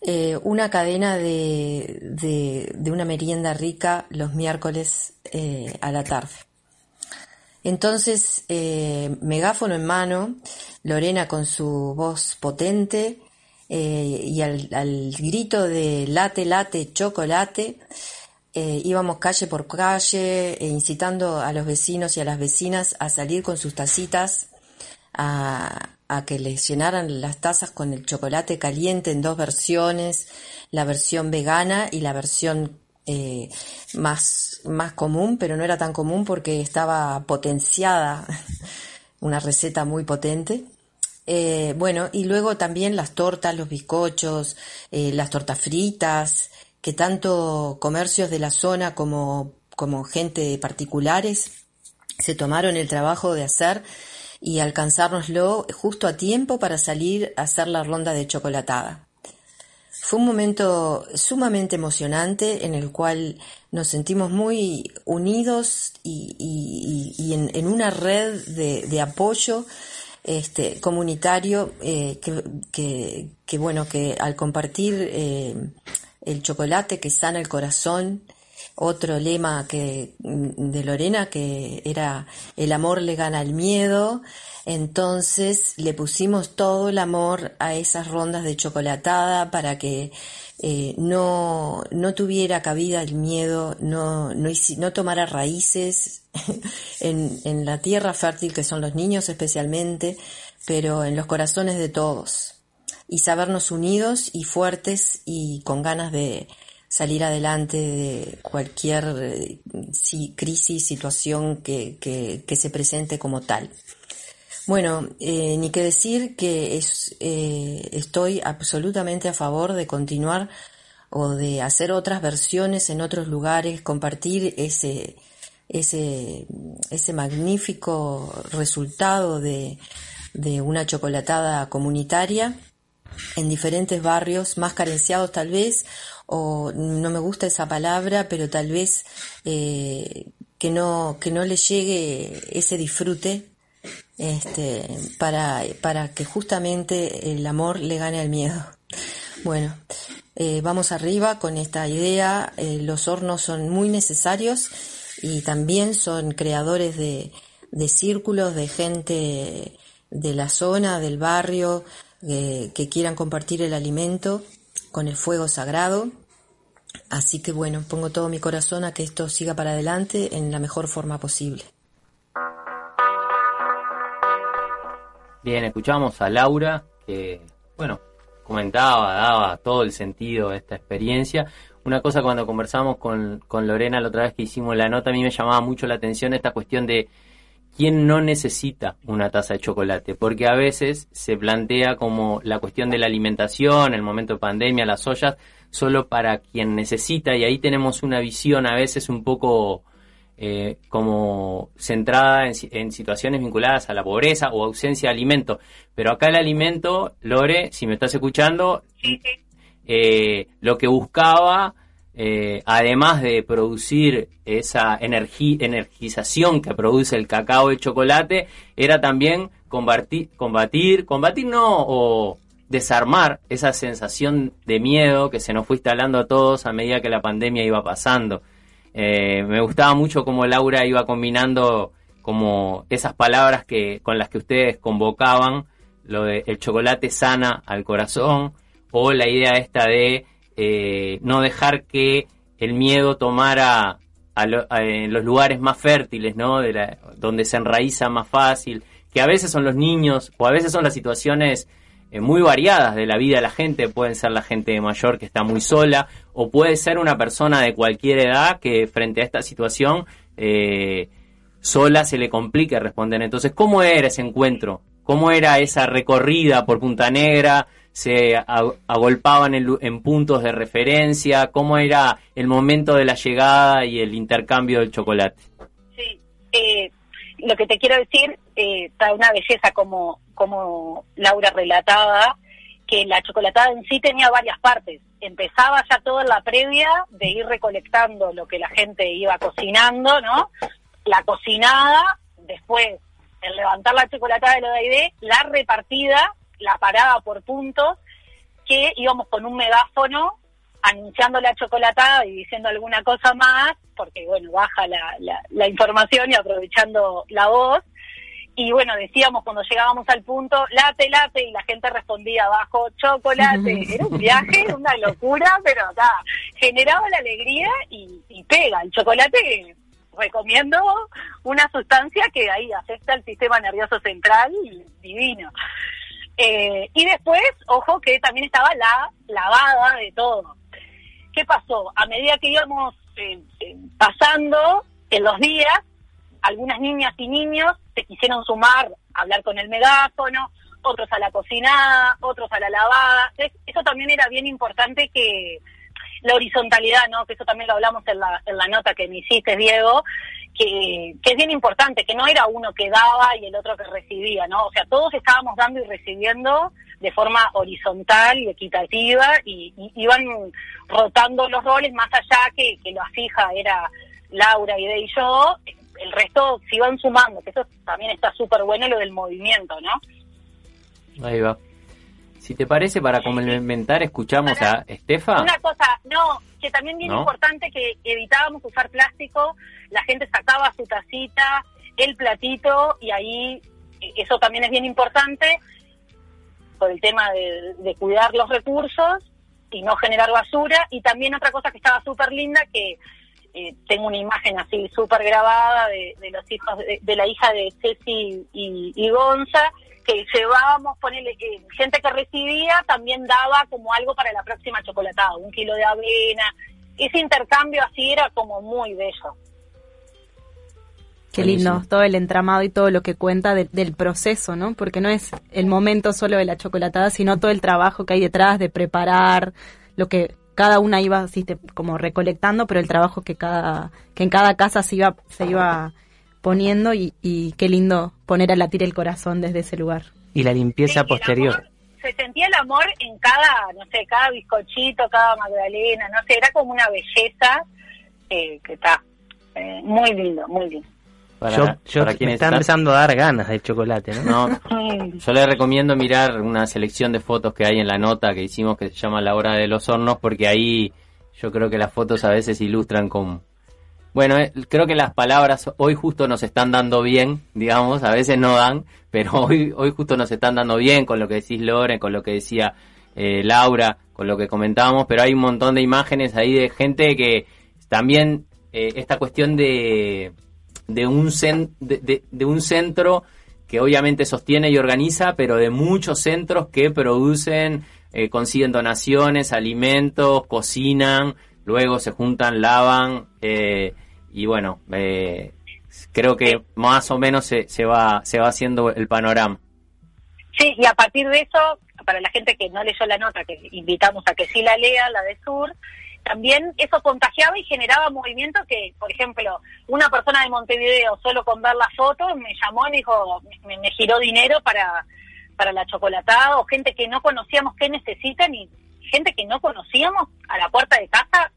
eh, una cadena de, de, una merienda rica los miércoles eh, a la tarde. Entonces, eh, megáfono en mano, Lorena con su voz potente y al, al grito de late, late, chocolate, íbamos calle por calle, incitando a los vecinos y a las vecinas a salir con sus tacitas, a, a que les llenaran las tazas con el chocolate caliente en dos versiones, la versión vegana y la versión eh, más, más común, pero no era tan común porque estaba potenciada, una receta muy potente. Eh, bueno, y luego también las tortas, los bizcochos, eh, las tortas fritas, que tanto comercios de la zona como, como gente particulares se tomaron el trabajo de hacer y alcanzárnoslo justo a tiempo para salir a hacer la ronda de chocolatada. Fue un momento sumamente emocionante en el cual nos sentimos muy unidos y, en, una red de, apoyo este, comunitario eh, que, bueno que al compartir eh, el chocolate que sana el corazón otro lema que de Lorena que era el amor le gana al miedo entonces le pusimos todo el amor a esas rondas de chocolatada para que eh, no, no tuviera cabida el miedo, no, no, no tomara raíces en, en la tierra fértil que son los niños especialmente, pero en los corazones de todos. Y sabernos unidos y fuertes y con ganas de salir adelante de cualquier eh, si- crisis, situación que, que, que se presente como tal. Bueno, eh, ni que decir que es, eh, estoy absolutamente a favor de continuar o de hacer otras versiones en otros lugares, compartir ese, ese, ese magnífico resultado de, de una chocolatada comunitaria en diferentes barrios más carenciados tal vez, o no me gusta esa palabra, pero tal vez eh, que no, que no le llegue ese disfrute este, para, para que justamente el amor le gane al miedo. Bueno, eh, vamos arriba con esta idea. eh, los hornos son muy necesarios y también son creadores de, de círculos de gente de la zona, del barrio, eh, que quieran compartir el alimento con el fuego sagrado. Así que bueno, pongo todo mi corazón a que esto siga para adelante en la mejor forma posible. Bien, escuchamos a Laura, que, bueno, comentaba, daba todo el sentido de esta experiencia. Una cosa cuando conversamos con, con Lorena la otra vez que hicimos la nota, a mí me llamaba mucho la atención esta cuestión de quién no necesita una taza de chocolate, porque a veces se plantea como la cuestión de la alimentación, el momento de pandemia, las ollas, solo para quien necesita, y ahí tenemos una visión a veces un poco eh, como centrada en, si- en situaciones vinculadas a la pobreza o ausencia de alimento. Pero acá el alimento, Lore, si me estás escuchando, eh, lo que buscaba, eh, además de producir esa energi- energización que produce el cacao y el chocolate, era también combatir, combatir, combatir no, o desarmar esa sensación de miedo que se nos fue instalando a todos a medida que la pandemia iba pasando. Eh, me gustaba mucho cómo Laura iba combinando como esas palabras que con las que ustedes convocaban lo de el chocolate sana al corazón o la idea esta de eh, no dejar que el miedo tomara a lo- a- en los lugares más fértiles, ¿no? De la- donde se enraiza más fácil, que a veces son los niños o a veces son las situaciones eh, muy variadas de la vida de la gente. Pueden ser la gente mayor que está muy sola o puede ser una persona de cualquier edad que frente a esta situación eh, sola se le complica responder. Entonces, ¿cómo era ese encuentro? ¿Cómo era esa recorrida por Punta Negra? ¿Se agolpaban en, en puntos de referencia? ¿Cómo era el momento de la llegada y el intercambio del chocolate? Sí, eh, lo que te quiero decir, eh, una belleza como, como Laura relataba, que la chocolatada en sí tenía varias partes. Empezaba ya toda la previa de ir recolectando lo que la gente iba cocinando, ¿no? La cocinada, después el levantar la chocolatada de lo de la repartida, la parada por puntos, que íbamos con un megáfono anunciando la chocolatada y diciendo alguna cosa más, porque bueno, baja la, la, la información y aprovechando la voz. Y bueno, decíamos cuando llegábamos al punto, late, late, y la gente respondía abajo, chocolate. Era un viaje, una locura, pero nada, generaba la alegría y, y pega. El chocolate recomiendo una sustancia que ahí afecta al sistema nervioso central, divino. Eh, y después, ojo que también estaba la lavada de todo. ¿Qué pasó? A medida que íbamos eh, eh, pasando en los días, algunas niñas y niños se quisieron sumar a hablar con el megáfono, otros a la cocinada, otros a la lavada. Entonces, eso también era bien importante que la horizontalidad, ¿no? Que eso también lo hablamos en la, en la nota que me hiciste, Diego, que, que es bien importante, que no era uno que daba y el otro que recibía, ¿no? O sea, todos estábamos dando y recibiendo de forma horizontal y equitativa y, iban rotando los roles más allá que, que la fija era Laura, Ide y yo, el resto se iban sumando, que eso también está súper bueno lo del movimiento, ¿no? Ahí va. Si te parece, para complementar, escuchamos a Estefa. Una cosa, no, que también bien ¿No? importante que evitábamos usar plástico, la gente sacaba su tacita, el platito, y ahí eh, eso también es bien importante por el tema de, de cuidar los recursos y no generar basura. Y también otra cosa que estaba súper linda, que eh, tengo una imagen así súper grabada de, de los hijos, de, de la hija de Ceci y, y Gonza, que llevábamos, ponele, eh, gente que recibía también daba como algo para la próxima chocolatada, un kilo de avena. Ese intercambio así era como muy bello. Qué lindo, todo el entramado y todo lo que cuenta de- del proceso, ¿no? Porque no es el momento solo de la chocolatada, sino todo el trabajo que hay detrás de preparar, lo que cada una iba así, como recolectando, pero el trabajo que cada que en cada casa se iba se iba poniendo y, y qué lindo poner a latir el corazón desde ese lugar. Y la limpieza posterior. Se sentía el amor en cada, no sé, cada bizcochito, cada magdalena, no sé, era como una belleza eh, que está eh, muy lindo, muy lindo. Para, yo yo para me quienes está están- empezando a dar ganas de chocolate, ¿no? No, yo le recomiendo mirar una selección de fotos que hay en la nota que hicimos que se llama La Hora de los Hornos, porque ahí yo creo que las fotos a veces ilustran con... Bueno, eh, creo que las palabras hoy justo nos están dando bien, digamos, a veces no dan, pero hoy, hoy justo nos están dando bien con lo que decís Lore, con lo que decía eh, Laura, con lo que comentábamos, pero hay un montón de imágenes ahí de gente que también eh, esta cuestión de, de, un cen- de, de- de un centro que obviamente sostiene y organiza, pero de muchos centros que producen, eh, consiguen donaciones, alimentos, cocinan, luego se juntan, lavan, eh, y bueno, eh, creo que más o menos se, se va se va haciendo el panorama. Sí, y a partir de eso, para la gente que no leyó la nota, que invitamos a que sí la lea, la de Sur, también eso contagiaba y generaba movimiento que, por ejemplo, una persona de Montevideo, solo con ver la foto, me llamó y me dijo, me, me giró dinero para, para la chocolatada, o gente que no conocíamos qué necesitan y gente que no conocíamos a la puerta de casa,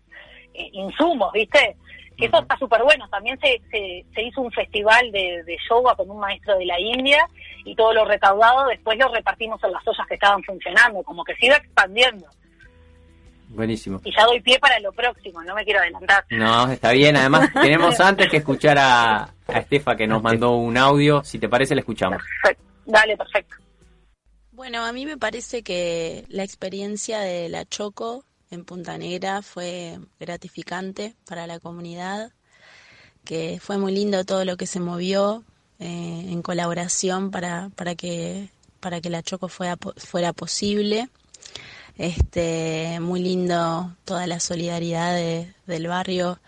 eh, insumos, ¿viste? Que eso está súper bueno. También se, se, se hizo un festival de, de yoga con un maestro de la India y todo lo recaudado después lo repartimos en las ollas que estaban funcionando, como que se iba expandiendo. Buenísimo. Y ya doy pie para lo próximo, no me quiero adelantar. No, está bien. Además, tenemos antes que escuchar a, a Estefa que nos mandó un audio. Si te parece, le escuchamos. Dale, perfecto. Bueno, a mí me parece que la experiencia de la Choco en Punta Negra fue gratificante para la comunidad, que fue muy lindo todo lo que se movió eh, en colaboración para, para, que, para que la Choco fuera, fuera posible. Este, muy lindo toda la solidaridad de- del barrio,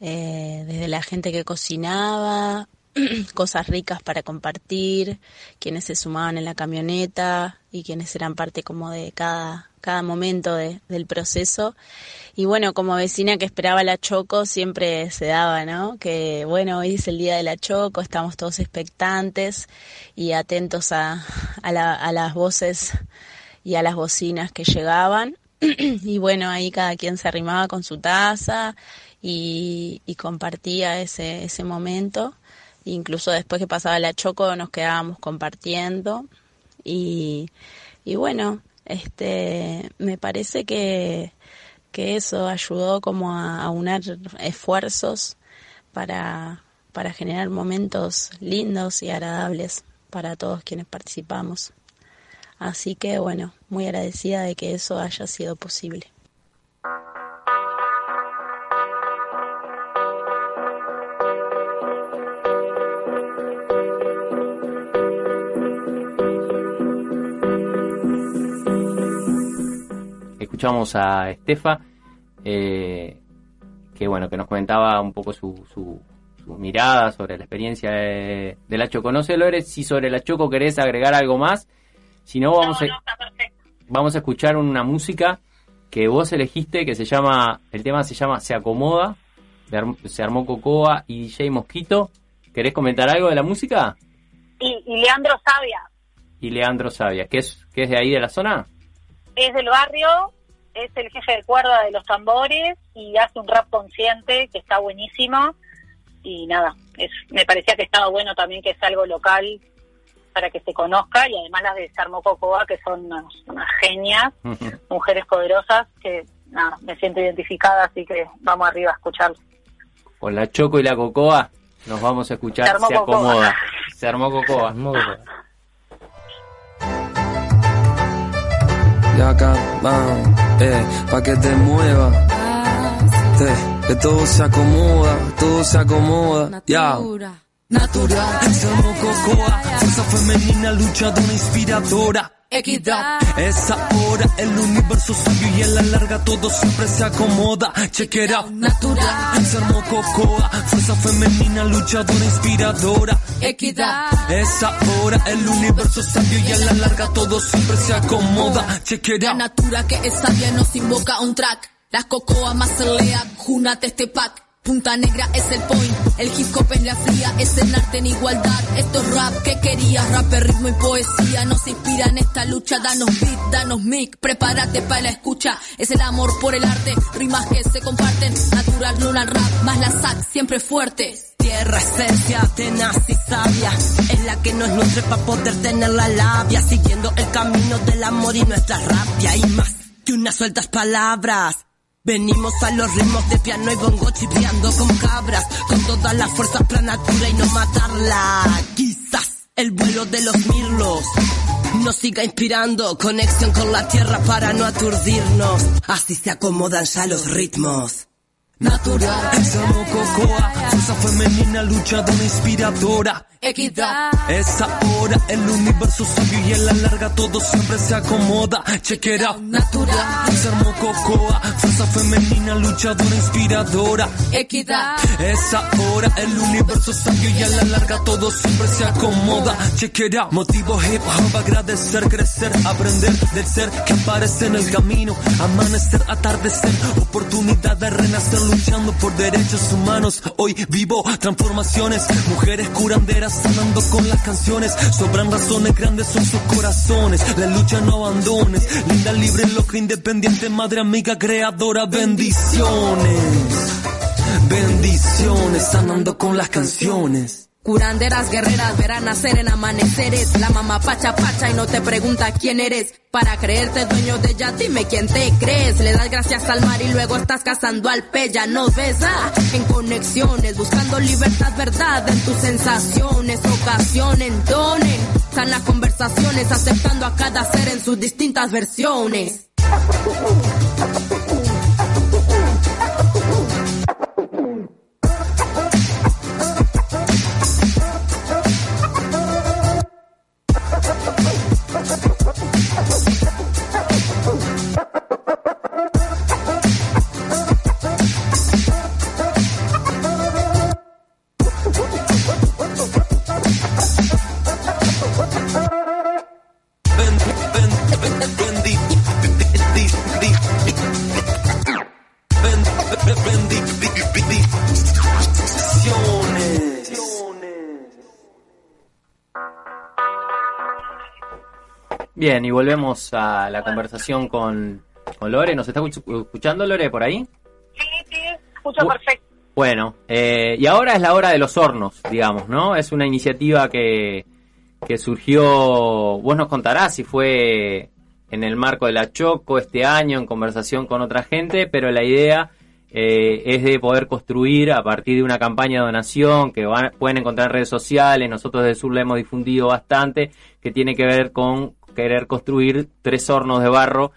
eh, desde la gente que cocinaba, cosas ricas para compartir, quienes se sumaban en la camioneta y quienes eran parte como de cada, cada momento de- del proceso. Y bueno, como vecina que esperaba la Choco, siempre se daba, ¿no? Que bueno, hoy es el día de la Choco, estamos todos expectantes y atentos a, a, la- a las voces y a las bocinas que llegaban. y bueno, ahí cada quien se arrimaba con su taza y, y compartía ese, ese momento. Incluso después que pasaba la choco nos quedábamos compartiendo y, y bueno, este, me parece que, que eso ayudó como a, a unar esfuerzos para, para generar momentos lindos y agradables para todos quienes participamos. Así que bueno, muy agradecida de que eso haya sido posible. Escuchamos a Estefa, eh, que bueno, que nos comentaba un poco su, su, su mirada sobre la experiencia de, de la Choco. No sé, Lore, si sobre la Choco querés agregar algo más. Si no, vamos, a, vamos a escuchar una música que vos elegiste que se llama, el tema se llama Se Acomoda, se armó Cocoa y DJ Mosquito. ¿Querés comentar algo de la música? Y, y Leandro Sabia Y Leandro Sabia, que es, que es de ahí de la zona. es del barrio, es el jefe de cuerda de los tambores y hace un rap consciente que está buenísimo. Y nada, es, me parecía que estaba bueno también que es algo local para que se conozca y además las de Sarmo Cocoa que son unas, unas genias, mujeres poderosas que nada, me siento identificada, así que vamos arriba a escucharlo. Con la Choco y la Cocoa nos vamos a escuchar Se armó Se Cocoa. Acomoda. Se armó Cocoa. Y acá van, eh, pa' que te mueva. Eh, que todo se acomoda, todo se acomoda. Ya. Natural. Somos Cocoa, fuerza femenina, luchadora, inspiradora. Equidad. Es ahora el universo sabio y a la larga todo siempre se acomoda. Check it out. Natural. Somos Cocoa, fuerza femenina, luchadora, inspiradora. Equidad. Es ahora el universo sabio y a la larga todo siempre se acomoda. Check it La out. natura que es sabia nos invoca un track. Las cocoa más lea, júnate este pack. Punta negra es el point, el hip hop es la fría, es el arte en igualdad. Esto es rap que querías, rap, ritmo y poesía. Nos inspira en esta lucha, danos beat, danos mic, prepárate para la escucha. Es el amor por el arte, rimas que se comparten. Natural, lunar rap, más la sac, siempre fuerte. Tierra, esencia, tenaz y sabia. Es la que nos nutre para poder tener la labia. Siguiendo el camino del amor y nuestra rabia. Y más que unas sueltas palabras. Venimos a los ritmos de piano y bongo chipeando con cabras. Con toda la fuerza para natura y no matarla. Quizás el vuelo de los mirlos nos siga inspirando. Conexión con la tierra para no aturdirnos. Así se acomodan ya los ritmos. Natural. Somos Cocoa, fuerza femenina, luchadora, inspiradora. Equidad. Es ahora el universo sabio y a la larga todo siempre se acomoda. Check it out. Natural. Sermo Cocoa, fuerza femenina, luchadora, inspiradora. Equidad. Es ahora el universo sabio y a la larga todo siempre se acomoda. Check it out. Motivo hip hop, agradecer, crecer, aprender del ser que aparece en el camino. Amanecer, atardecer, oportunidad de renacer luchando por derechos humanos. Hoy vivo transformaciones, mujeres curanderas sanando con las canciones. Sobran razones grandes son sus corazones. La lucha no abandones. Linda, libre, loca, independiente, madre, amiga, creadora. Bendiciones. Bendiciones, sanando con las canciones. Curanderas guerreras verán nacer en amaneceres. La mamá pacha pacha y no te pregunta quién eres. Para creerte dueño de ella, dime quién te crees. Le das gracias al mar y luego estás cazando al pella. Nos ves ah, en conexiones, buscando libertad, verdad en tus sensaciones. Ocasión, entonen, sanas conversaciones, aceptando a cada ser en sus distintas versiones. Bien, y volvemos a la conversación con, con Lore. ¿Nos está escuch- escuchando Lore por ahí? Sí, sí, escucho Bu- perfecto. Bueno, eh, y ahora es la hora de los hornos, digamos, ¿no? Es una iniciativa que, que surgió, vos nos contarás si fue en el marco de la Choco este año, en conversación con otra gente, pero la idea eh, es de poder construir a partir de una campaña de donación que van, pueden encontrar en redes sociales, nosotros desde Sur la hemos difundido bastante, que tiene que ver con querer construir tres hornos de barro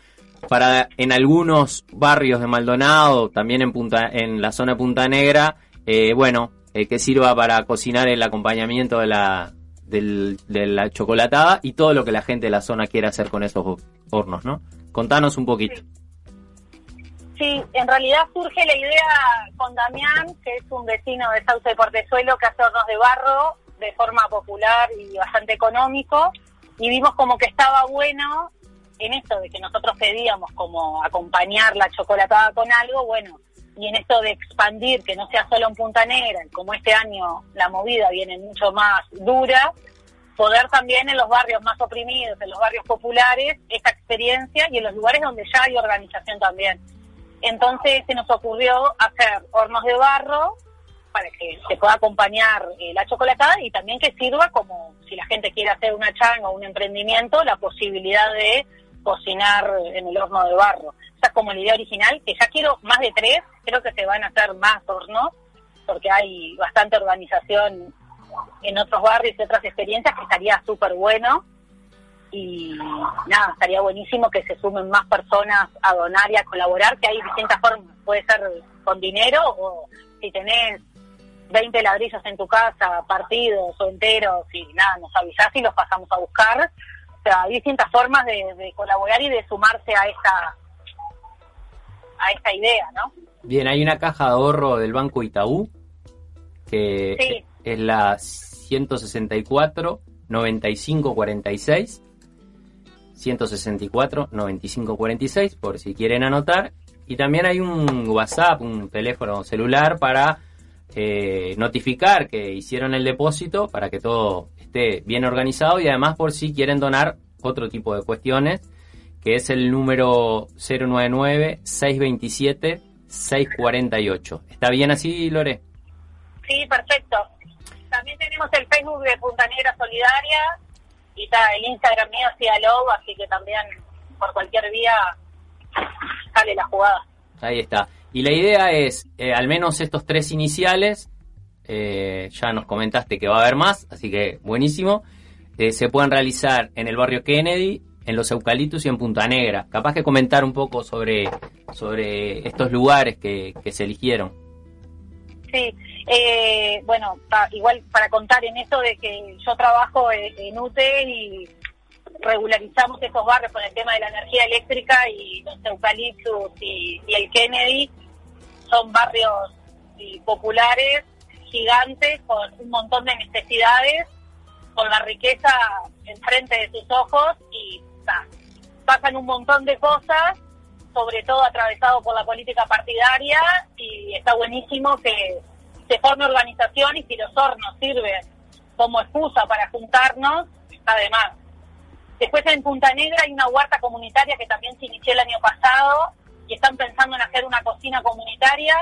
para en algunos barrios de Maldonado, también en Punta, en la zona de Punta Negra, eh, bueno, eh, que sirva para cocinar el acompañamiento de la, del- de la chocolatada y todo lo que la gente de la zona quiera hacer con esos hornos, ¿no? Contanos un poquito. Sí, en realidad surge la idea con Damián, que es un vecino de Sauce de Portezuelo que hace hornos de barro de forma popular y bastante económico, y vimos como que estaba bueno en esto de que nosotros pedíamos como acompañar la chocolatada con algo, bueno, y en esto de expandir, que no sea solo en Punta Negra, como este año la movida viene mucho más dura, poder también en los barrios más oprimidos, en los barrios populares, esta experiencia y en los lugares donde ya hay organización también. Entonces se nos ocurrió hacer hornos de barro para que se pueda acompañar eh, la chocolatada y también que sirva como si la gente quiere hacer una changa o un emprendimiento, la posibilidad de cocinar en el horno de barro. Esa es como la idea original, que ya quiero más de tres, creo que se van a hacer más hornos, porque hay bastante organización en otros barrios y otras experiencias que estaría súper bueno. Y nada, estaría buenísimo que se sumen más personas a donar y a colaborar, que hay distintas formas. Puede ser con dinero o si tenés 20 ladrillos en tu casa, partidos o enteros, y nada, nos avisás y los pasamos a buscar. O sea, hay distintas formas de, de colaborar y de sumarse a esta a esta idea, ¿no? Bien, hay una caja de ahorro del Banco Itaú que Sí. es la 164 95 46 164 95 46 por si quieren anotar y también hay un WhatsApp, un teléfono celular para eh, notificar que hicieron el depósito para que todo esté bien organizado y además por si quieren donar otro tipo de cuestiones que es el número 099 627 648. ¿Está bien así, Lore? Sí, perfecto. También tenemos el Facebook de Punta Negra Solidaria y está el Instagram mío, Cialog, así que también por cualquier vía sale la jugada. Ahí está. Y la idea es, eh, al menos estos tres iniciales, eh, ya nos comentaste que va a haber más, así que buenísimo, eh, se pueden realizar en el barrio Kennedy, en los Eucaliptus y en Punta Negra. Capaz que comentar un poco sobre, sobre estos lugares que, que se eligieron. Sí, eh, bueno, igual para contar en esto de que yo trabajo en, en UTE y regularizamos estos barrios con el tema de la energía eléctrica y los eucaliptus y el Kennedy son barrios populares gigantes con un montón de necesidades, con la riqueza enfrente de sus ojos y pasan un montón de cosas, sobre todo atravesado por la política partidaria y está buenísimo que se forme organización y si los hornos sirven como excusa para juntarnos, está de más. Después en Punta Negra hay una huerta comunitaria que también se inició el año pasado y están pensando en hacer una cocina comunitaria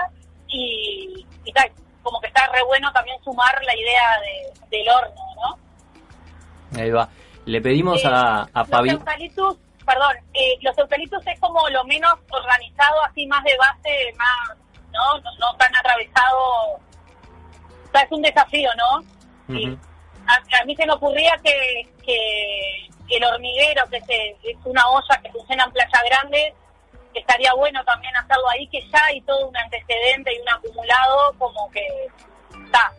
y, y tal, como que está re bueno también sumar la idea de- del horno, ¿no? Ahí va. Le pedimos a, a Los Fabi... eucaliptus, perdón, eh, los eucaliptus es como lo menos organizado, así más de base, más, ¿no? No, no tan atravesado. O sea, es un desafío, ¿no? Ujú. A, a mí se me ocurría que, que el hormiguero, que se- es una olla que funciona en Playa Grande, estaría bueno también hacerlo ahí, que ya hay todo un antecedente y un acumulado como que está.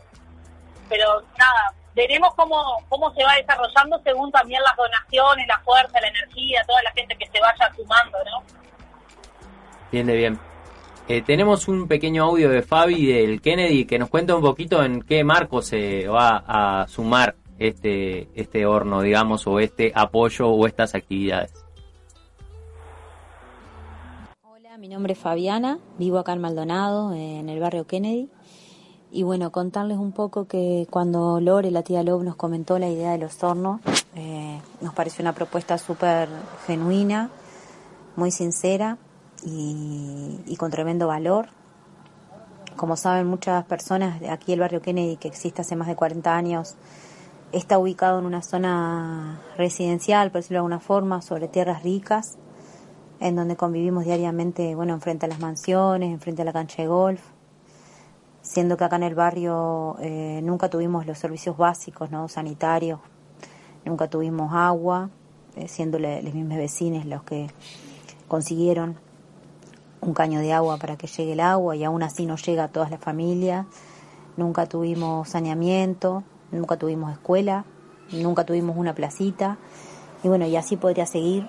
Pero nada, veremos cómo, cómo se va desarrollando según también las donaciones, la fuerza, la energía, toda la gente que se vaya sumando, ¿no? Bien bien. Eh, tenemos un pequeño audio de Fabi del Kennedy que nos cuenta un poquito en qué marco se va a sumar este, este horno, digamos, o este apoyo o estas actividades. Mi nombre es Fabiana, vivo acá en Maldonado, en el barrio Kennedy. Y bueno, contarles un poco que cuando Lore, la tía Lob, nos comentó la idea de los hornos, eh, nos pareció una propuesta súper genuina, muy sincera y, y con tremendo valor. como saben muchas personas, aquí el barrio Kennedy, que existe hace más de 40 años, está ubicado en una zona residencial, por decirlo de alguna forma, sobre tierras ricas, en donde convivimos diariamente, bueno, enfrente a las mansiones, enfrente a la cancha de golf, siendo que acá en el barrio eh, nunca tuvimos los servicios básicos, ¿no? Sanitarios, nunca tuvimos agua, eh, siendo los mismos vecinos los que consiguieron un caño de agua para que llegue el agua y aún así no llega a todas las familias. Nunca tuvimos saneamiento, nunca tuvimos escuela, nunca tuvimos una placita. Y bueno, y así podría seguir.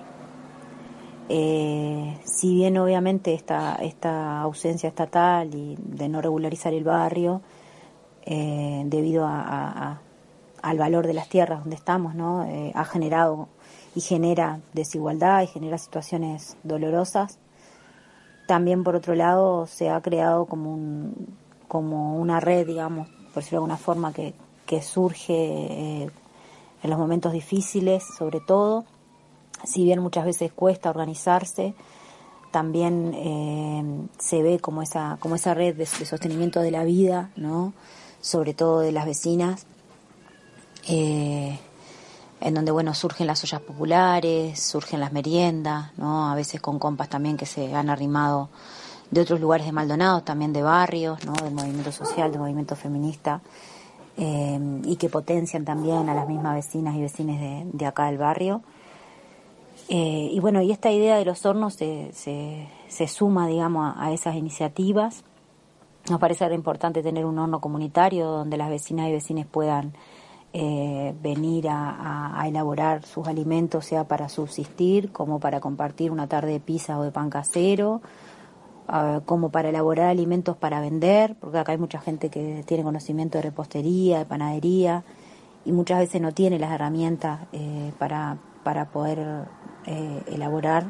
Eh, si bien obviamente esta, esta ausencia estatal y de no regularizar el barrio, eh, debido a, al valor de las tierras donde estamos, ¿no? Eh, ha generado y genera desigualdad y genera situaciones dolorosas. También por otro lado se ha creado como un, como una red, digamos, por decirlo de alguna forma, que, que surge en los momentos difíciles, sobre todo. Si bien muchas veces cuesta organizarse, también eh, se ve como esa, como esa red de, sostenimiento de la vida, ¿no? Sobre todo de las vecinas, eh, en donde bueno surgen las ollas populares, surgen las meriendas, ¿no? A veces con compas también que se han arrimado de otros lugares de Maldonado, también de barrios, ¿no? Del movimiento social, del movimiento feminista, eh, y que potencian también a las mismas vecinas y vecinos de, de acá del barrio. Eh, y bueno, y esta idea de los hornos se, se, suma, digamos, a, esas iniciativas. Nos parece importante tener un horno comunitario donde las vecinas y vecinos puedan eh, venir a, elaborar sus alimentos, sea para subsistir, como para compartir una tarde de pizza o de pan casero, como para elaborar alimentos para vender, porque acá hay mucha gente que tiene conocimiento de repostería, de panadería, y muchas veces no tiene las herramientas eh, para, para poder eh, elaborar.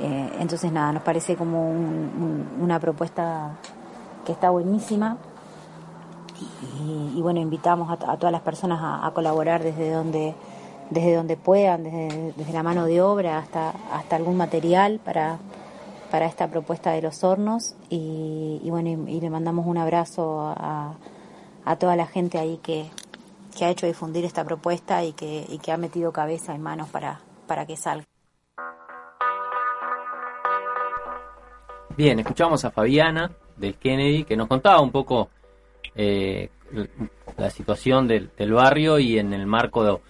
Eh, entonces, nada, nos parece como un- un- una propuesta que está buenísima. Y, y bueno, invitamos a, a todas las personas a, colaborar desde donde, desde donde puedan, desde, desde la mano de obra hasta, hasta algún material para, para esta propuesta de los hornos. Y, bueno, y, y le mandamos un abrazo a, a toda la gente ahí que, que ha hecho difundir esta propuesta y que, y que ha metido cabeza y manos para, para que salga. Bien, escuchamos a Fabiana del Kennedy que nos contaba un poco eh, la situación del, del barrio y en el marco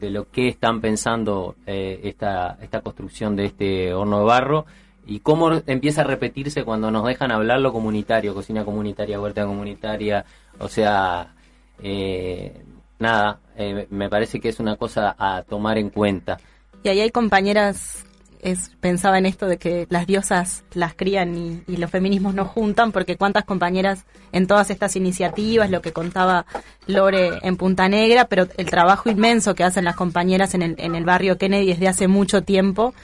de, lo que están pensando eh, esta, esta construcción de este horno de barro y cómo empieza a repetirse cuando nos dejan hablar lo comunitario, cocina comunitaria, huerta comunitaria, o sea, eh, nada, eh, me parece que es una cosa a tomar en cuenta. Y ahí hay compañeras, es, pensaba en esto de que las diosas las crían y, los feminismos no juntan, porque cuántas compañeras en todas estas iniciativas, lo que contaba Lore en Punta Negra, pero el trabajo inmenso que hacen las compañeras en el, en el barrio Kennedy desde hace mucho tiempo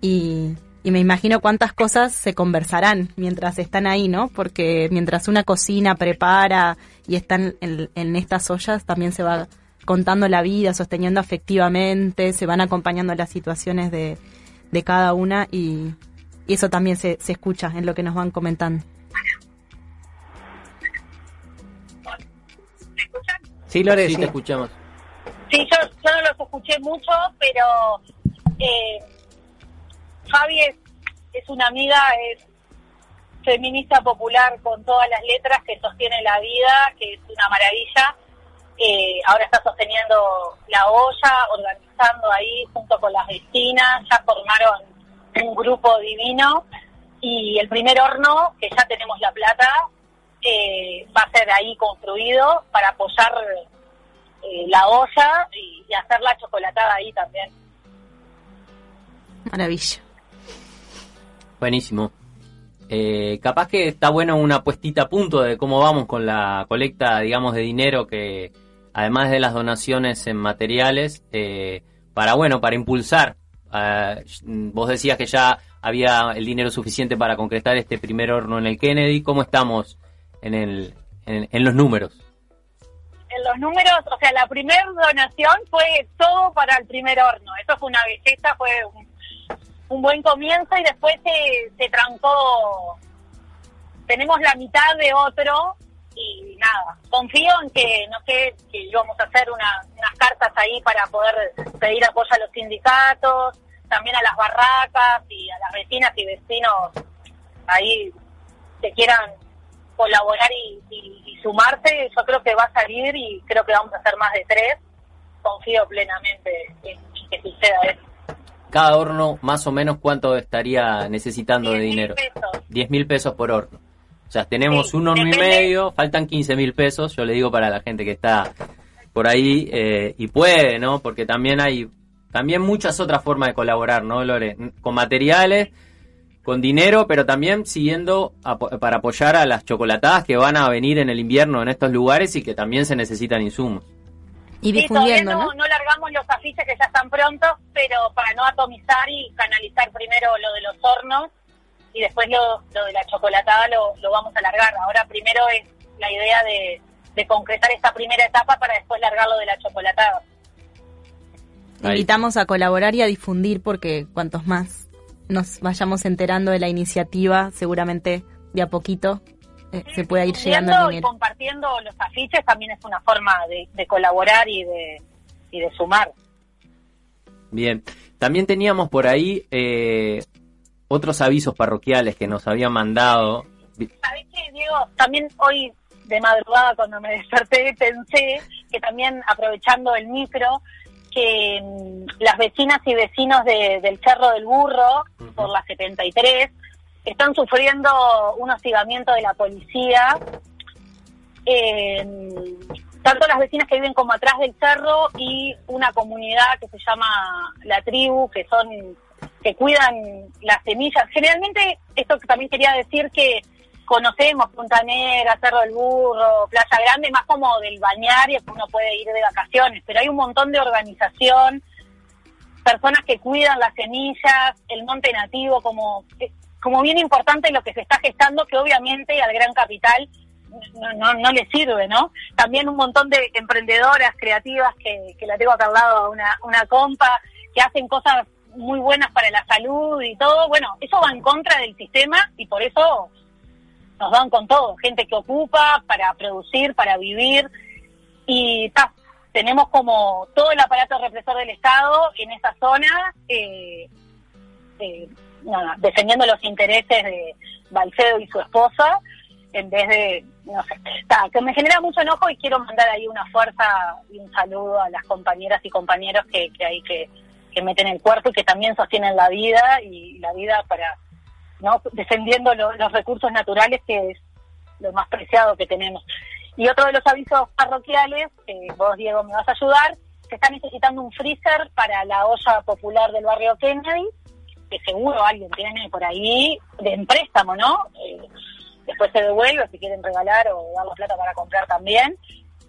y, y me imagino cuántas cosas se conversarán mientras están ahí, ¿no? Porque mientras una cocina, prepara y están en, en estas ollas, también se va contando la vida, sosteniendo afectivamente, se van acompañando las situaciones de, de cada una y, y eso también se, se escucha en lo que nos van comentando. Sí, Lore, sí, sí. te escuchamos. Sí, yo, yo no los escuché mucho, pero eh, Fabi es, es una amiga, es feminista popular con todas las letras que sostiene la vida, que es una maravilla. Eh, ahora está sosteniendo la olla, organizando ahí junto con las vecinas, ya formaron un grupo divino y el primer horno, que ya tenemos la plata, eh, va a ser ahí construido para apoyar eh, la olla y, y hacer la chocolatada ahí también. Maravilla. Buenísimo. Eh, capaz que está bueno una puestita a punto de cómo vamos con la colecta, digamos, de dinero que, además de las donaciones en materiales, eh, para, bueno, para impulsar. eh, vos decías que ya había el dinero suficiente para concretar este primer horno en el Kennedy. ¿Cómo estamos en, el, en, los números? En los números, o sea, la primera donación fue todo para el primer horno. Eso fue una belleza, fue un, un buen comienzo y después se, se trancó tenemos la mitad de otro y nada, confío en que, no sé, que íbamos a hacer una- unas cartas ahí para poder pedir apoyo a los sindicatos, también a las barracas y a las vecinas y vecinos ahí que quieran colaborar y, y- y sumarse, yo creo que va a salir y creo que vamos a hacer más de tres. Confío plenamente en, en que suceda eso. Cada horno, más o menos, ¿cuánto estaría necesitando de dinero? pesos. 10 mil pesos por horno. O sea, tenemos Sí, un horno y medio, faltan 15 mil pesos, yo le digo para la gente que está por ahí eh, y puede, ¿no? Porque también hay también muchas otras formas de colaborar, ¿no, Lore? Con materiales, con dinero, pero también siguiendo apo- para apoyar a las chocolatadas que van a venir en el invierno en estos lugares y que también se necesitan insumos. Y Sí, todavía difundiendo, no, ¿no? no largamos los afiches que ya están prontos, pero para no atomizar y canalizar primero lo de los hornos y después lo, lo de la chocolatada lo, lo vamos a largar. Ahora primero es la idea de, de concretar esta primera etapa para después largar lo de la chocolatada. Invitamos a colaborar y a difundir porque cuantos más nos vayamos enterando de la iniciativa, seguramente de a poquito eh, se pueda ir llegando Viendo el y dinero. compartiendo los afiches también es una forma de, de colaborar y de, y de sumar. Bien, también teníamos por ahí eh, otros avisos parroquiales que nos habían mandado. ¿Sabés qué, Diego? También hoy de madrugada cuando me desperté pensé que también aprovechando el micro que mm, las vecinas y vecinos de- del Cerro del Burro por la 73 están sufriendo un hostigamiento de la policía eh, tanto las vecinas que viven como atrás del cerro y una comunidad que se llama La Tribu, que son que cuidan las semillas. Generalmente, esto también quería decir que conocemos Punta Negra, Cerro del Burro, Playa Grande, más como del bañario que uno puede ir de vacaciones, pero hay un montón de organización, personas que cuidan las semillas, el monte nativo, como, como bien importante lo que se está gestando, que obviamente al gran capital no, no, no le sirve, ¿no? También un montón de emprendedoras creativas que, que la tengo acá al lado, una, una compa, que hacen cosas muy buenas para la salud y todo. Bueno, eso va en contra del sistema y por eso nos dan con todo. Gente que ocupa para producir, para vivir y ta, tenemos como todo el aparato represor del Estado en esa zona eh, eh, nada, defendiendo los intereses de Balcedo y su esposa en vez de, no sé, ta, que me genera mucho enojo y quiero mandar ahí una fuerza y un saludo a las compañeras y compañeros que, que hay que, que meten el cuerpo y que también sostienen la vida y la vida para, ¿no? Defendiendo lo- los recursos naturales que es lo más preciado que tenemos. Y otro de los avisos parroquiales, que vos Diego me vas a ayudar, se está necesitando un freezer para la olla popular del barrio Kennedy, que seguro alguien tiene por ahí, de en préstamo, ¿no? Eh, después se devuelve si quieren regalar o dar la plata para comprar también.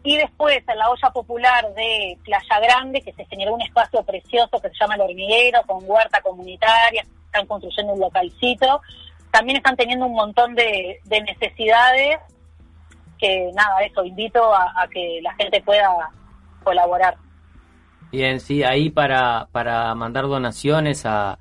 Y después en la olla popular de Playa Grande, que se generó un espacio precioso que se llama El Hormiguero, con huerta comunitaria, están construyendo un localcito. También están teniendo un montón de, de necesidades que, nada, eso, invito a, a que la gente pueda colaborar. Bien, sí, ahí para, para mandar donaciones a,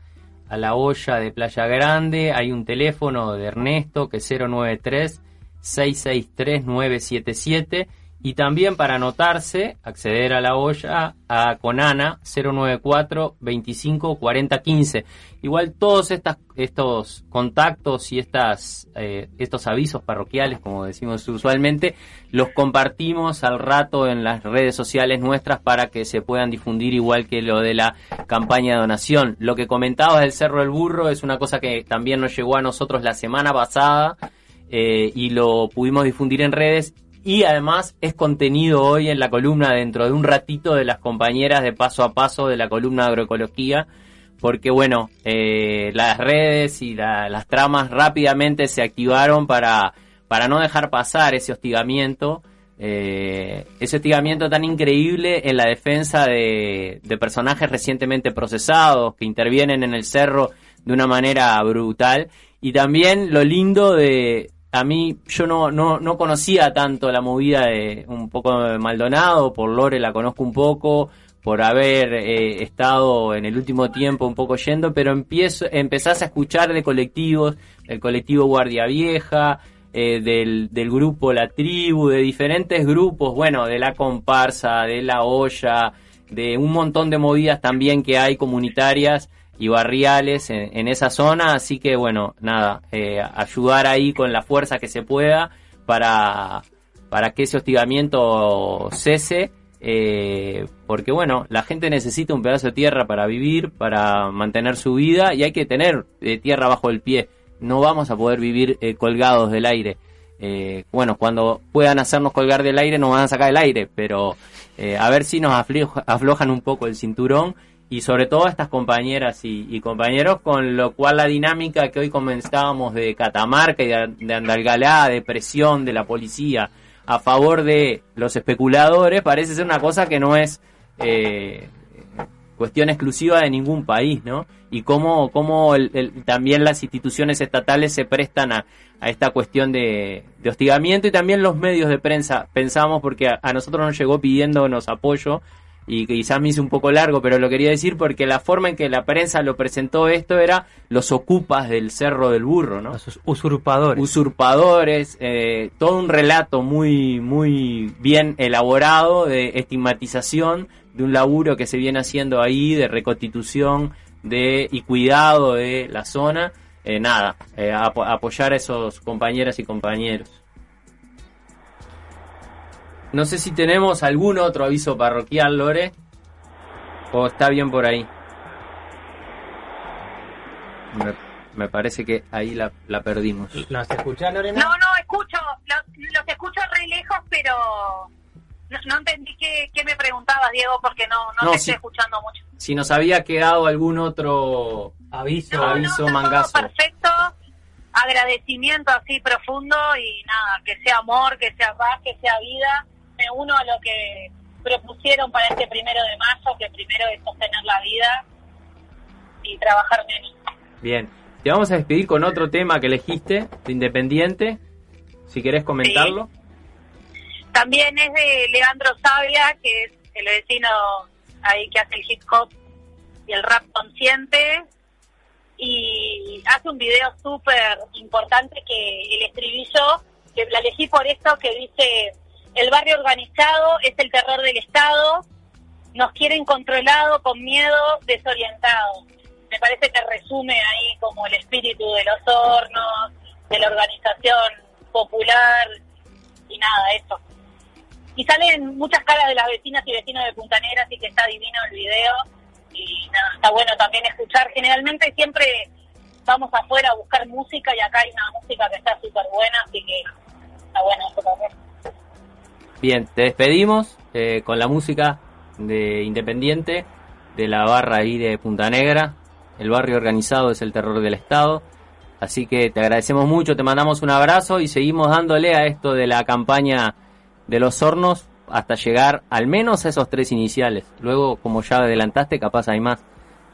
a la olla de Playa Grande hay un teléfono de Ernesto que es 093 663 977 y también para anotarse, acceder a la olla a Conana 094 25 40 15. Igual todos estas, estos contactos y estas, eh, estos avisos parroquiales, como decimos usualmente, los compartimos al rato en las redes sociales nuestras para que se puedan difundir igual que lo de la campaña de donación. Lo que comentabas del Cerro del Burro es una cosa que también nos llegó a nosotros la semana pasada eh, y lo pudimos difundir en redes y además es contenido hoy en la columna dentro de un ratito de las compañeras de paso a paso de la columna de agroecología porque bueno, eh, las redes y la- las tramas rápidamente se activaron para, para no dejar pasar ese hostigamiento, eh, ese hostigamiento tan increíble en la defensa de, de personajes recientemente procesados que intervienen en el cerro de una manera brutal. Y también lo lindo de, a mí yo no, no, no conocía tanto la movida de un poco de Maldonado, por Lore la conozco un poco, por haber eh, estado en el último tiempo un poco yendo, pero empiezo, empezás a escuchar de colectivos, el colectivo Guardia Vieja, eh, del, del grupo La Tribu, de diferentes grupos, bueno, de la comparsa, de la olla, de un montón de movidas también que hay comunitarias y barriales en, esa zona, así que bueno, nada, eh, ayudar ahí con la fuerza que se pueda para, para que ese hostigamiento cese, eh, porque bueno, la gente necesita un pedazo de tierra para vivir, para mantener su vida y hay que tener eh, tierra bajo el pie, no vamos a poder vivir colgados del aire. Bueno, cuando puedan hacernos colgar del aire nos van a sacar del aire, pero a ver si nos afloja- aflojan un poco el cinturón y sobre todo a estas compañeras y, compañeros, con lo cual la dinámica que hoy comenzábamos de Catamarca y de, Andalgalá, de presión de la policía a favor de los especuladores, parece ser una cosa que no es eh, cuestión exclusiva de ningún país, ¿no? Y cómo, cómo el- el- también las instituciones estatales se prestan a, esta cuestión de, de hostigamiento y también los medios de prensa, pensamos, porque a, a nosotros nos llegó pidiéndonos apoyo y quizás me hice un poco largo, pero lo quería decir porque la forma en que la prensa lo presentó esto era los ocupas del Cerro del Burro, ¿no? Los usurpadores. Usurpadores, eh, todo un relato muy, muy bien elaborado de estigmatización de un laburo que se viene haciendo ahí, de reconstitución de, y cuidado de la zona. Eh, nada, eh, apo- apoyar a esos compañeras y compañeros. No sé si tenemos algún otro aviso parroquial, Lore. O está bien por ahí. Me, me parece que ahí la, la perdimos. ¿Nos escuchás, Lorena? No, no, escucho, los, los escucho re lejos, pero no, no entendí qué, qué me preguntabas, Diego, porque no, no, No, te estoy escuchando mucho. Si nos había quedado algún otro aviso, aviso mangazo. Perfecto, agradecimiento así profundo y nada, que sea amor, que sea paz, que sea vida. Me uno a lo que propusieron para este primero de mayo, que primero es sostener la vida y trabajar menos. Bien. Te vamos a despedir con otro tema que elegiste, de Independiente. Si querés comentarlo. También es de Leandro Sabia, que es el vecino ahí que hace el hip hop y el rap consciente. Y hace un video súper importante que el estribillo, que la elegí por esto, que dice, el barrio organizado es el terror del Estado, nos quieren controlado, con miedo, desorientado. Me parece que resume ahí como el espíritu de los hornos, de la organización popular y nada, eso. Y salen muchas caras de las vecinas y vecinos de Punta Negra, así que está divino el video. Y nada, está bueno también escuchar. Generalmente siempre vamos afuera a buscar música y acá hay una música que está súper buena, así que está bueno eso también. Bien, te despedimos eh, con la música de Independiente, de la barra ahí de Punta Negra. El barrio organizado es el terror del Estado. Así que te agradecemos mucho, te mandamos un abrazo y seguimos dándole a esto de la campaña de los hornos hasta llegar al menos a esos tres iniciales. Luego, como ya adelantaste, capaz hay más,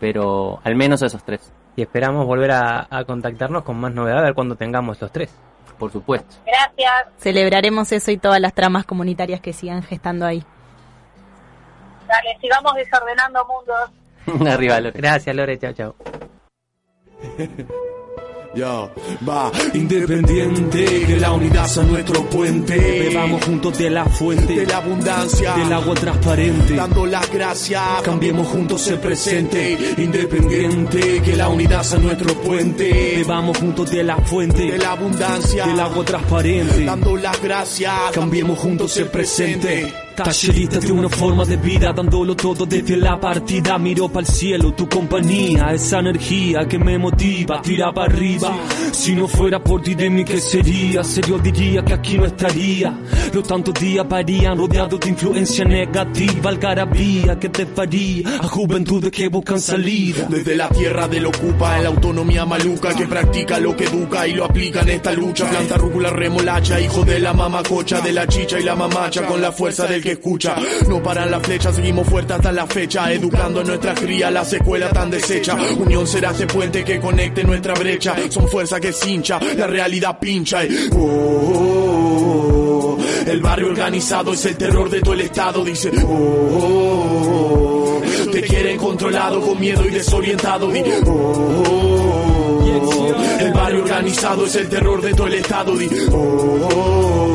pero al menos a esos tres. Y esperamos volver a, contactarnos con más novedades a ver cuando tengamos los tres. Por supuesto. Gracias. Celebraremos eso y todas las tramas comunitarias que sigan gestando ahí. Dale, sigamos desordenando mundos. Arriba, Lore. Gracias, Lore. Chao, chao. Yo, va, independiente, que la unidad sea nuestro puente. Bebamos juntos de la fuente, de la abundancia, del agua transparente. dando las gracias, cambiemos juntos el presente. Independiente, que la unidad sea nuestro puente. Bebamos juntos de la fuente, de la abundancia, del agua transparente. dando las gracias, Cambiemos juntos el presente. Tallerista de una forma de vida, dándolo todo desde la partida. Miro para el cielo, tu compañía, esa energía que me motiva, tira para arriba. Si no fuera por ti de mí, ¿qué sería? Serio diría que aquí no estaría. Los tantos días varían rodeados de influencia negativa, algarabía que te faría a juventudes que buscan salida. Desde la tierra del ocupa, la autonomía maluca que practica lo que educa y lo aplica en esta lucha. Planta rúcula, remolacha, hijo de la mamacocha, de la chicha y la mamacha, con la fuerza del escucha. No paran las flechas, seguimos fuertes hasta la fecha, educando a nuestra cría, la secuela tan deshecha. Unión será ese puente que conecte nuestra brecha. Son fuerza que se hincha, la realidad pincha. oh. El barrio organizado es el terror de todo el estado, dice. oh. Te quieren controlado con miedo y desorientado. oh, organizado es el terror de todo el estado. Di, oh, oh,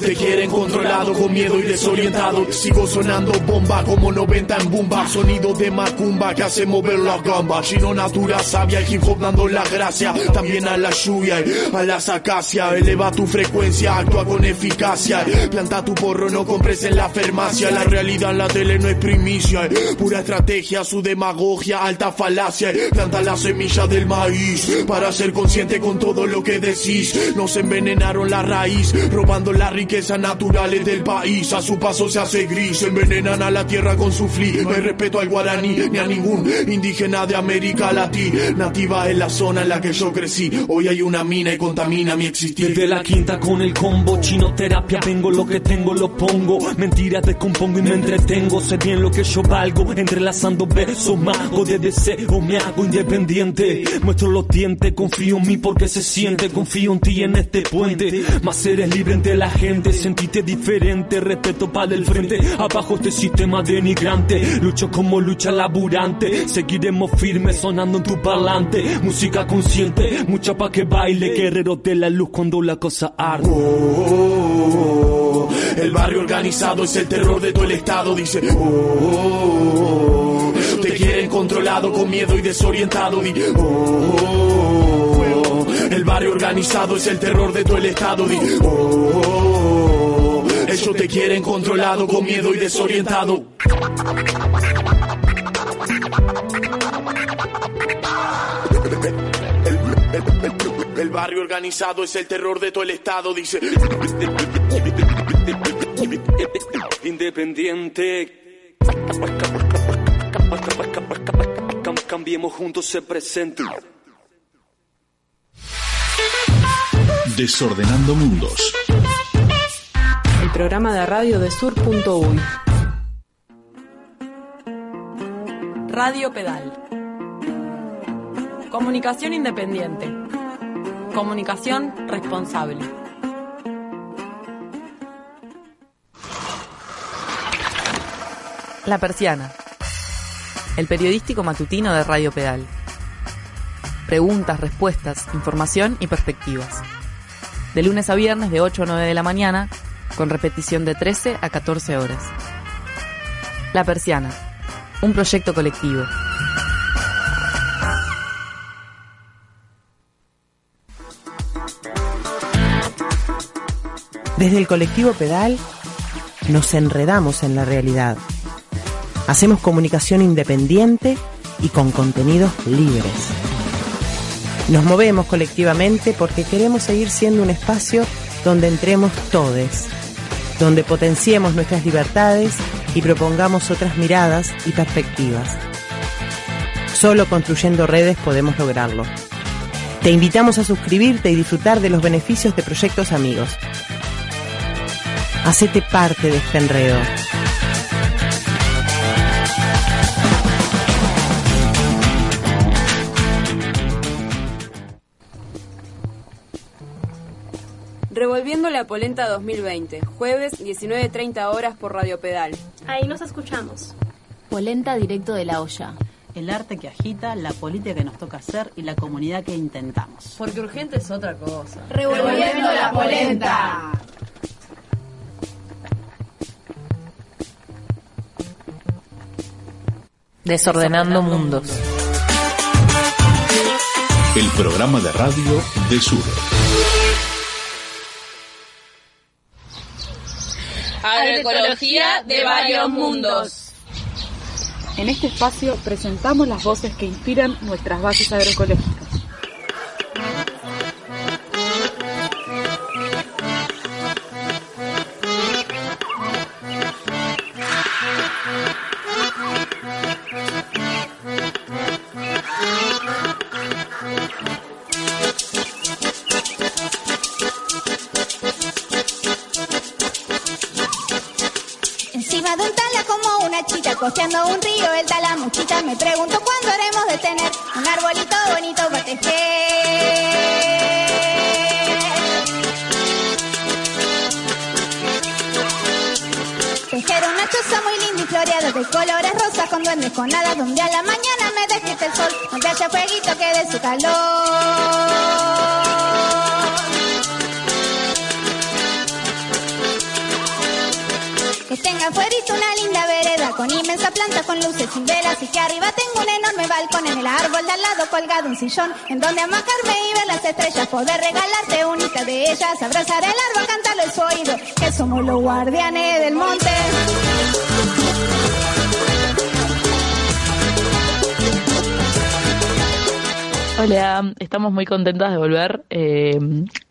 te quieren controlado con miedo y desorientado. Sigo sonando bomba como 90 en bomba. Sonido de macumba que hace mover la gamba. Chino natura sabia, el hip hop dando la gracia. También a la lluvia a las acacias. Eleva tu frecuencia, actúa con eficacia. Planta tu porro, no compres en la farmacia. La realidad en la tele no es primicia. Pura estrategia, su demagogia, alta falacia. Planta la semilla del maíz para ser consciente con todo lo que decís. Nos envenenaron la raíz, robando las riquezas naturales del país. A su paso se hace gris, envenenan a la tierra con su fli. No hay respeto al guaraní ni a ningún indígena de América Latina. Nativa es la zona en la que yo crecí. Hoy hay una mina y contamina mi existir. Desde la quinta con el combo, chino terapia, vengo lo que tengo lo pongo. Mentiras descompongo y me entretengo. Sé bien lo que yo valgo, entrelazando besos, mago de deseo, me hago independiente. Muestro los dientes, confío en mí porque se siente. Confío en ti en este puente. Más eres libre entre la gente, sentite diferente. Respeto para el frente, abajo este sistema denigrante. Lucho como lucha laburante. Seguiremos firmes sonando en tu parlante. Música consciente, mucha pa' que baile. Guerrero de la luz cuando la cosa arde. Oh, el barrio organizado es el terror de todo el estado, dice. Oh, te quieren controlado con miedo y desorientado. Di, oh, el barrio organizado es el terror de todo el estado. Di, oh, ellos te quieren controlado con miedo y desorientado. El barrio organizado es el terror de todo el estado, dice. Independiente. Cam- Cambiemos juntos ese presente. Desordenando Mundos. El programa de radio de sur.uy. Radio Pedal. Comunicación independiente. Comunicación responsable. La Persiana. El periodístico matutino de Radio Pedal. Preguntas, respuestas, información y perspectivas. De lunes a viernes de 8 a 9 de la mañana, con repetición de 13 a 14 horas. La Persiana. Un proyecto colectivo. Desde el colectivo Pedal nos enredamos en la realidad. Hacemos comunicación independiente y con contenidos libres. Nos movemos colectivamente porque queremos seguir siendo un espacio donde entremos todes, donde potenciemos nuestras libertades y propongamos otras miradas y perspectivas. Solo construyendo redes podemos lograrlo. Te invitamos a suscribirte y disfrutar de los beneficios de proyectos amigos. Hacete parte de este enredo. Revolviendo la Polenta 2020, jueves 19.30 horas por Radio Pedal. Ahí nos escuchamos. Polenta directo de la olla. El arte que agita, la política que nos toca hacer y la comunidad que intentamos. Porque urgente es otra cosa. Revolviendo la polenta. Desordenando mundos. El programa de radio de Sur. Agroecología de varios mundos. En este espacio presentamos las voces que inspiran nuestras bases agroecológicas. de colores rosas, con duendes, con hadas, donde a la mañana me despierta el sol, donde haya fueguito que dé su calor. Que tenga fuerito una linda vereda con inmensa planta, con luces y velas y que arriba tengo un enorme balcón en el árbol de al lado colgado un sillón en donde amacarme y ver las estrellas, poder regalarte única de ellas, abrazar el árbol, cantarle su oído, que somos los guardianes del monte. Hola, estamos muy contentas de volver eh,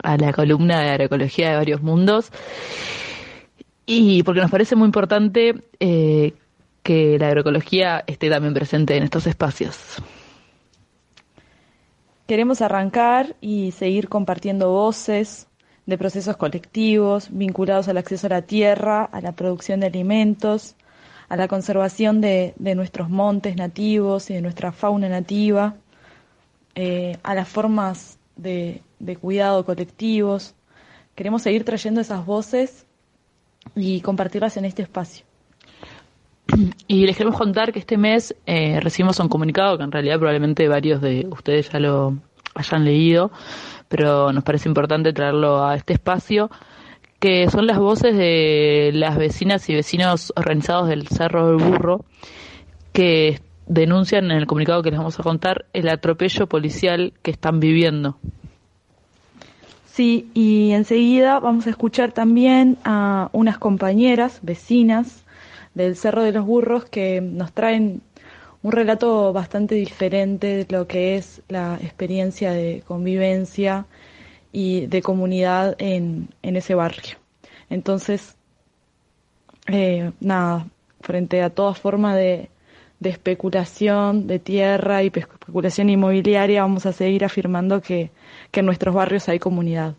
a la columna de agroecología de varios mundos y porque nos parece muy importante eh, que la agroecología esté también presente en estos espacios. Queremos arrancar y seguir compartiendo voces de procesos colectivos vinculados al acceso a la tierra, a la producción de alimentos, a la conservación de, de nuestros montes nativos y de nuestra fauna nativa eh, a las formas de, cuidado colectivos. Queremos seguir trayendo esas voces y compartirlas en este espacio. Y les queremos contar que este mes eh, recibimos un comunicado que en realidad probablemente varios de ustedes ya lo hayan leído, pero nos parece importante traerlo a este espacio, que son las voces de las vecinas y vecinos organizados del Cerro del Burro, que denuncian en el comunicado que les vamos a contar el atropello policial que están viviendo. Sí, y enseguida vamos a escuchar también a unas compañeras, vecinas del Cerro de los Burros, que nos traen un relato bastante diferente de lo que es la experiencia de convivencia y de comunidad en, en ese barrio. Entonces, eh, nada, frente a toda forma de, de especulación de tierra y especulación inmobiliaria, vamos a seguir afirmando que, que en nuestros barrios hay comunidad.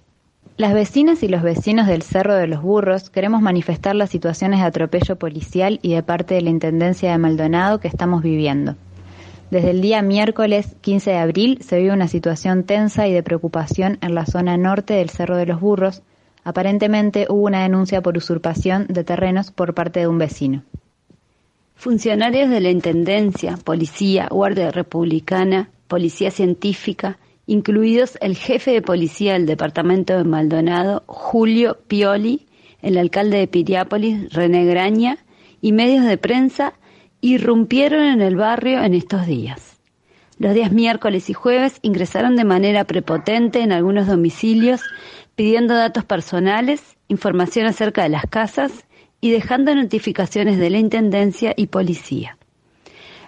Las vecinas y los vecinos del Cerro de los Burros queremos manifestar las situaciones de atropello policial y de parte de la Intendencia de Maldonado que estamos viviendo. Desde el día miércoles 15 de abril se vive una situación tensa y de preocupación en la zona norte del Cerro de los Burros. Aparentemente hubo una denuncia por usurpación de terrenos por parte de un vecino. Funcionarios de la Intendencia, Policía, Guardia Republicana, Policía Científica, incluidos el jefe de policía del departamento de Maldonado, Julio Pioli, el alcalde de Piriápolis, René Graña, y medios de prensa, irrumpieron en el barrio en estos días. Los días miércoles y jueves ingresaron de manera prepotente en algunos domicilios pidiendo datos personales, información acerca de las casas y dejando notificaciones de la Intendencia y Policía.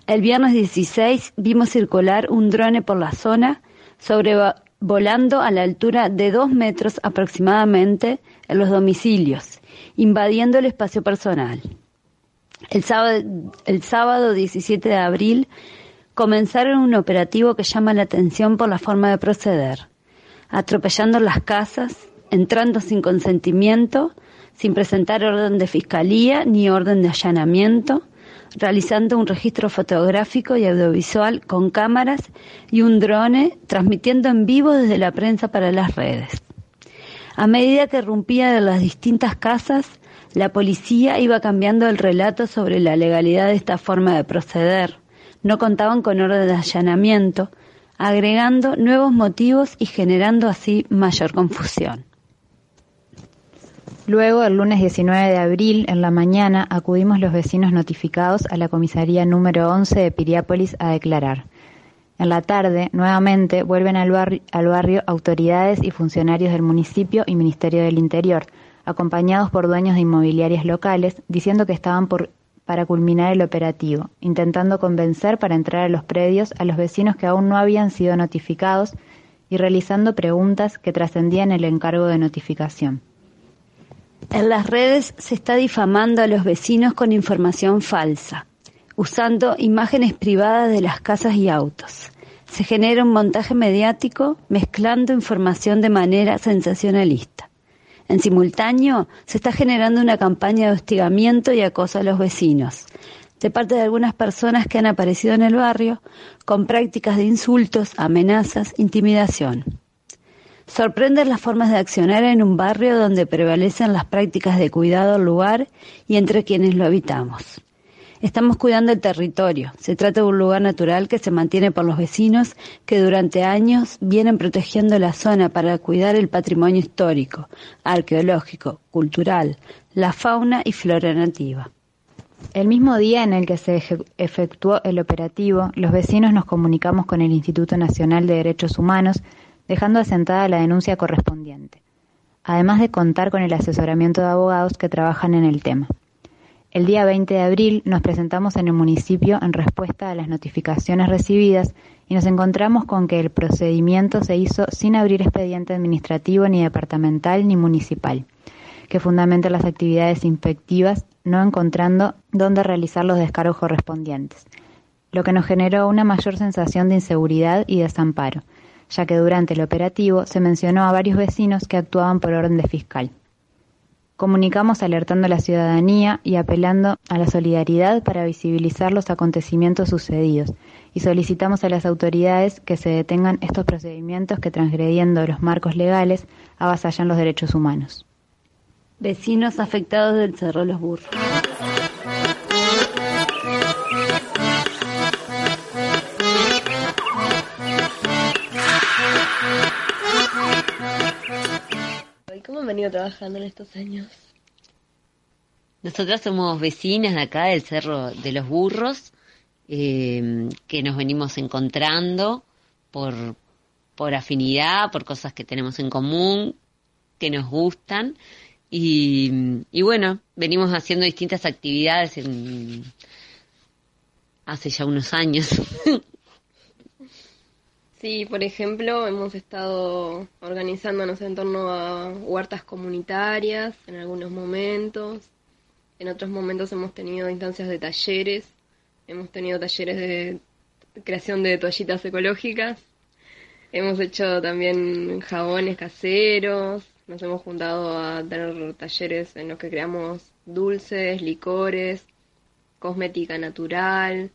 El viernes 16 vimos circular un drone por la zona, sobrevolando a la altura de dos metros aproximadamente en los domicilios, invadiendo el espacio personal. El sábado, el sábado 17 de abril comenzaron un operativo que llama la atención por la forma de proceder, atropellando las casas, entrando sin consentimiento, sin presentar orden de fiscalía ni orden de allanamiento, realizando un registro fotográfico y audiovisual con cámaras y un drone, transmitiendo en vivo desde la prensa para las redes. A medida que rompía de las distintas casas, la policía iba cambiando el relato sobre la legalidad de esta forma de proceder. No contaban con orden de allanamiento, agregando nuevos motivos y generando así mayor confusión. Luego, el lunes 19 de abril, en la mañana, acudimos los vecinos notificados a la comisaría número 11 de Piriápolis a declarar. En la tarde, nuevamente, vuelven al, barrio, al barrio autoridades y funcionarios del municipio y Ministerio del Interior, acompañados por dueños de inmobiliarias locales, diciendo que estaban por, para culminar el operativo, intentando convencer para entrar a los predios a los vecinos que aún no habían sido notificados y realizando preguntas que trascendían el encargo de notificación. En las redes se está difamando a los vecinos con información falsa, usando imágenes privadas de las casas y autos. Se genera un montaje mediático mezclando información de manera sensacionalista. En simultáneo, se está generando una campaña de hostigamiento y acoso a los vecinos, de parte de algunas personas que han aparecido en el barrio con prácticas de insultos, amenazas, intimidación. Sorprenden las formas de accionar en un barrio donde prevalecen las prácticas de cuidado al lugar y entre quienes lo habitamos. Estamos cuidando el territorio. Se trata de un lugar natural que se mantiene por los vecinos que durante años vienen protegiendo la zona para cuidar el patrimonio histórico, arqueológico, cultural, la fauna y flora nativa. El mismo día en el que se efectuó el operativo, los vecinos nos comunicamos con el Instituto Nacional de Derechos Humanos, dejando asentada la denuncia correspondiente, además de contar con el asesoramiento de abogados que trabajan en el tema. El día 20 de abril nos presentamos en el municipio en respuesta a las notificaciones recibidas y nos encontramos con que el procedimiento se hizo sin abrir expediente administrativo ni departamental ni municipal, que fundamenta las actividades inspectivas no encontrando dónde realizar los descargos correspondientes, lo que nos generó una mayor sensación de inseguridad y desamparo, ya que durante el operativo se mencionó a varios vecinos que actuaban por orden de fiscal. Comunicamos alertando a la ciudadanía y apelando a la solidaridad para visibilizar los acontecimientos sucedidos y solicitamos a las autoridades que se detengan estos procedimientos que transgrediendo los marcos legales avasallan los derechos humanos. Vecinos afectados del Cerro Los Burros. ¿Cómo han venido trabajando en estos años? Nosotras somos vecinas de acá del Cerro de los Burros, eh, que nos venimos encontrando por, por afinidad, por cosas que tenemos en común, que nos gustan y, bueno, venimos haciendo distintas actividades en, hace ya unos años. Sí, por ejemplo, hemos estado organizándonos en torno a huertas comunitarias en algunos momentos. En otros momentos hemos tenido instancias de talleres. Hemos tenido talleres de creación de toallitas ecológicas. Hemos hecho también jabones caseros. Nos hemos juntado a tener talleres en los que creamos dulces, licores, cosmética natural,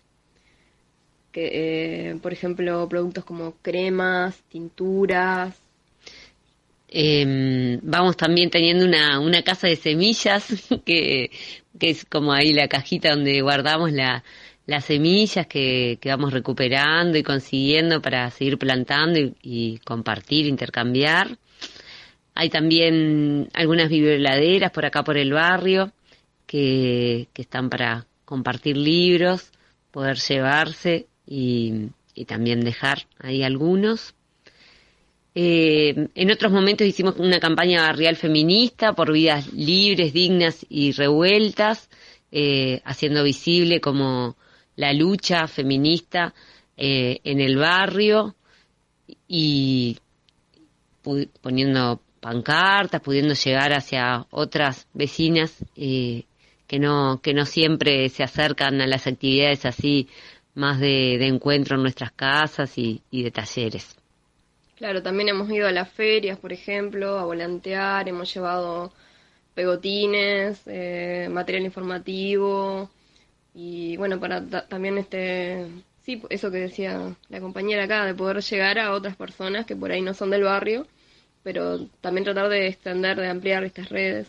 que, eh, por ejemplo, productos como cremas, tinturas. Em, vamos también teniendo una, una casa de semillas, que, que es como ahí la cajita donde guardamos la, las semillas que, que, vamos recuperando y consiguiendo para seguir plantando y compartir, intercambiar. Hay también algunas biblioladeras por acá por el barrio que, están para compartir libros, poder llevarse y, también dejar ahí algunos. Eh, en otros momentos hicimos una campaña barrial feminista por vidas libres, dignas y revueltas, eh, haciendo visible como la lucha feminista eh, en el barrio y poniendo pancartas, pudiendo llegar hacia otras vecinas eh, que no que no siempre se acercan a las actividades así más de, encuentro en nuestras casas y, de talleres. Claro, también hemos ido a las ferias, por ejemplo, a volantear, hemos llevado pegotines, eh, material informativo y bueno, para también este, sí, eso que decía la compañera acá, de poder llegar a otras personas que por ahí no son del barrio pero también tratar de extender, de ampliar estas redes.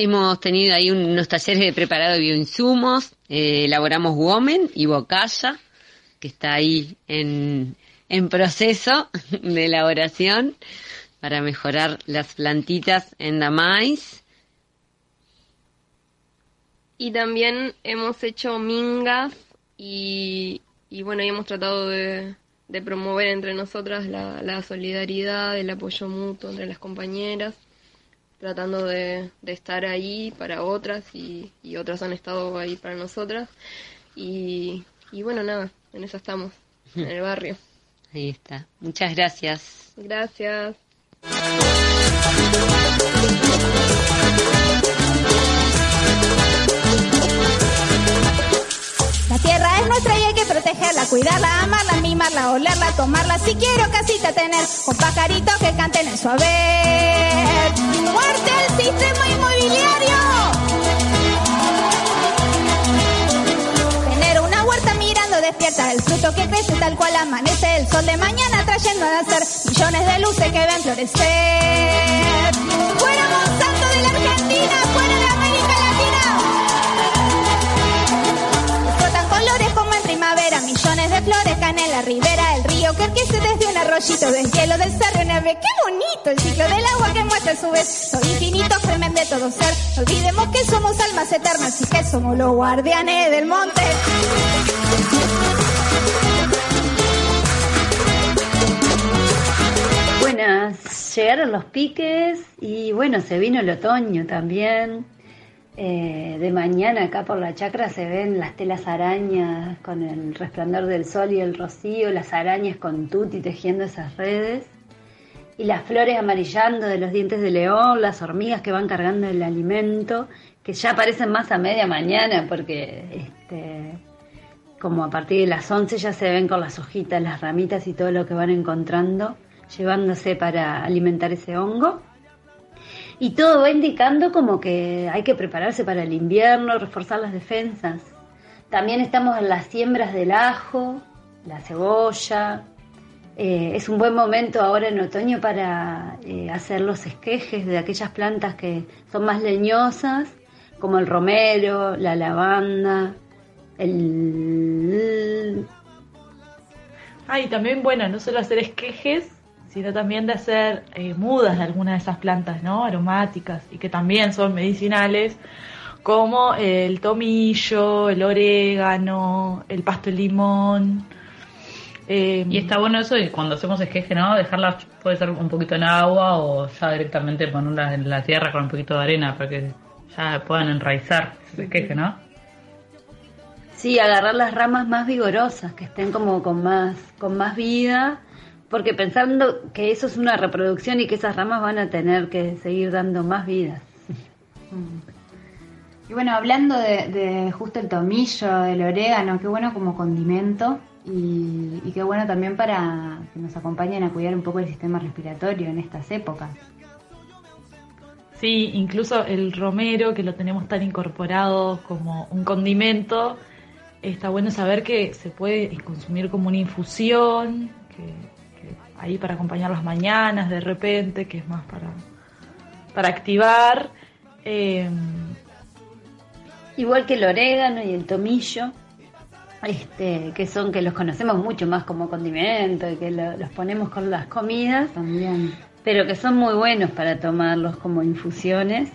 Hemos tenido ahí unos talleres de preparado de bioinsumos, eh, elaboramos Women y Bocaya, que está ahí en, en proceso de elaboración para mejorar las plantitas en la maíz. Y también hemos hecho mingas y, y bueno, y hemos tratado de, de promover entre nosotras la, solidaridad, el apoyo mutuo entre las compañeras, tratando de, estar ahí para otras y, otras han estado ahí para nosotras. Y, y bueno, nada, en eso estamos, en el barrio. Ahí está. Muchas gracias. Gracias. Tierra es nuestra y hay que protegerla, cuidarla, amarla, mimarla, olerla, tomarla. Si quiero casita tener con pajaritos que canten en su haber. ¡Muerte al sistema inmobiliario! Tener una huerta mirando despierta el fruto que crece tal cual amanece el sol de mañana trayendo a nacer millones de luces que ven florecer. Fuera Monsanto de la Argentina, fuera de en de flores en la ribera, el río que desde una arroyito del hielo del cerro neve. Qué bonito el ciclo del agua que muestra su vez. Soy infinito, fremen de todo ser. No olvidemos que somos almas eternas y que somos los guardianes del monte. Buenas, llegaron los piques y bueno, se vino el otoño también. Eh, de mañana acá por la chacra se ven las telas arañas con el resplandor del sol y el rocío, las arañas con tuti tejiendo esas redes y las flores amarillando de los dientes de león, las hormigas que van cargando el alimento, que ya aparecen más a media mañana porque este, como a partir de las 11 ya se ven con las hojitas, las ramitas y todo lo que van encontrando, llevándose para alimentar ese hongo. Y todo va indicando como que hay que prepararse para el invierno, reforzar las defensas. También estamos en las siembras del ajo, la cebolla. Eh, es un buen momento ahora en otoño para eh, hacer los esquejes de aquellas plantas que son más leñosas, como el romero, la lavanda, el... Ah, y también, bueno, no solo hacer esquejes, sino también de hacer eh, mudas de algunas de esas plantas, ¿no? Aromáticas y que también son medicinales, como el tomillo, el orégano, el pasto de limón. Eh, y está bueno eso y cuando hacemos esqueje, ¿no? Dejarlas, puede ser un poquito en agua o ya directamente ponerlas en la tierra con un poquito de arena para que ya puedan enraizar ese esqueje, ¿no? Sí, agarrar las ramas más vigorosas, que estén como con más, con más vida porque pensando que eso es una reproducción y que esas ramas van a tener que seguir dando más vida. Y bueno, hablando de, justo el tomillo, el orégano, qué bueno como condimento y, y, qué bueno también para que nos acompañen a cuidar un poco el sistema respiratorio en estas épocas. Sí, incluso el romero, que lo tenemos tan incorporado como un condimento, está bueno saber que se puede consumir como una infusión, que ahí para acompañar las mañanas de repente, que es más para, para activar. Eh, Igual que el orégano y el tomillo, este, que son que los conocemos mucho más como condimento y que los ponemos con las comidas también, pero que son muy buenos para tomarlos como infusiones.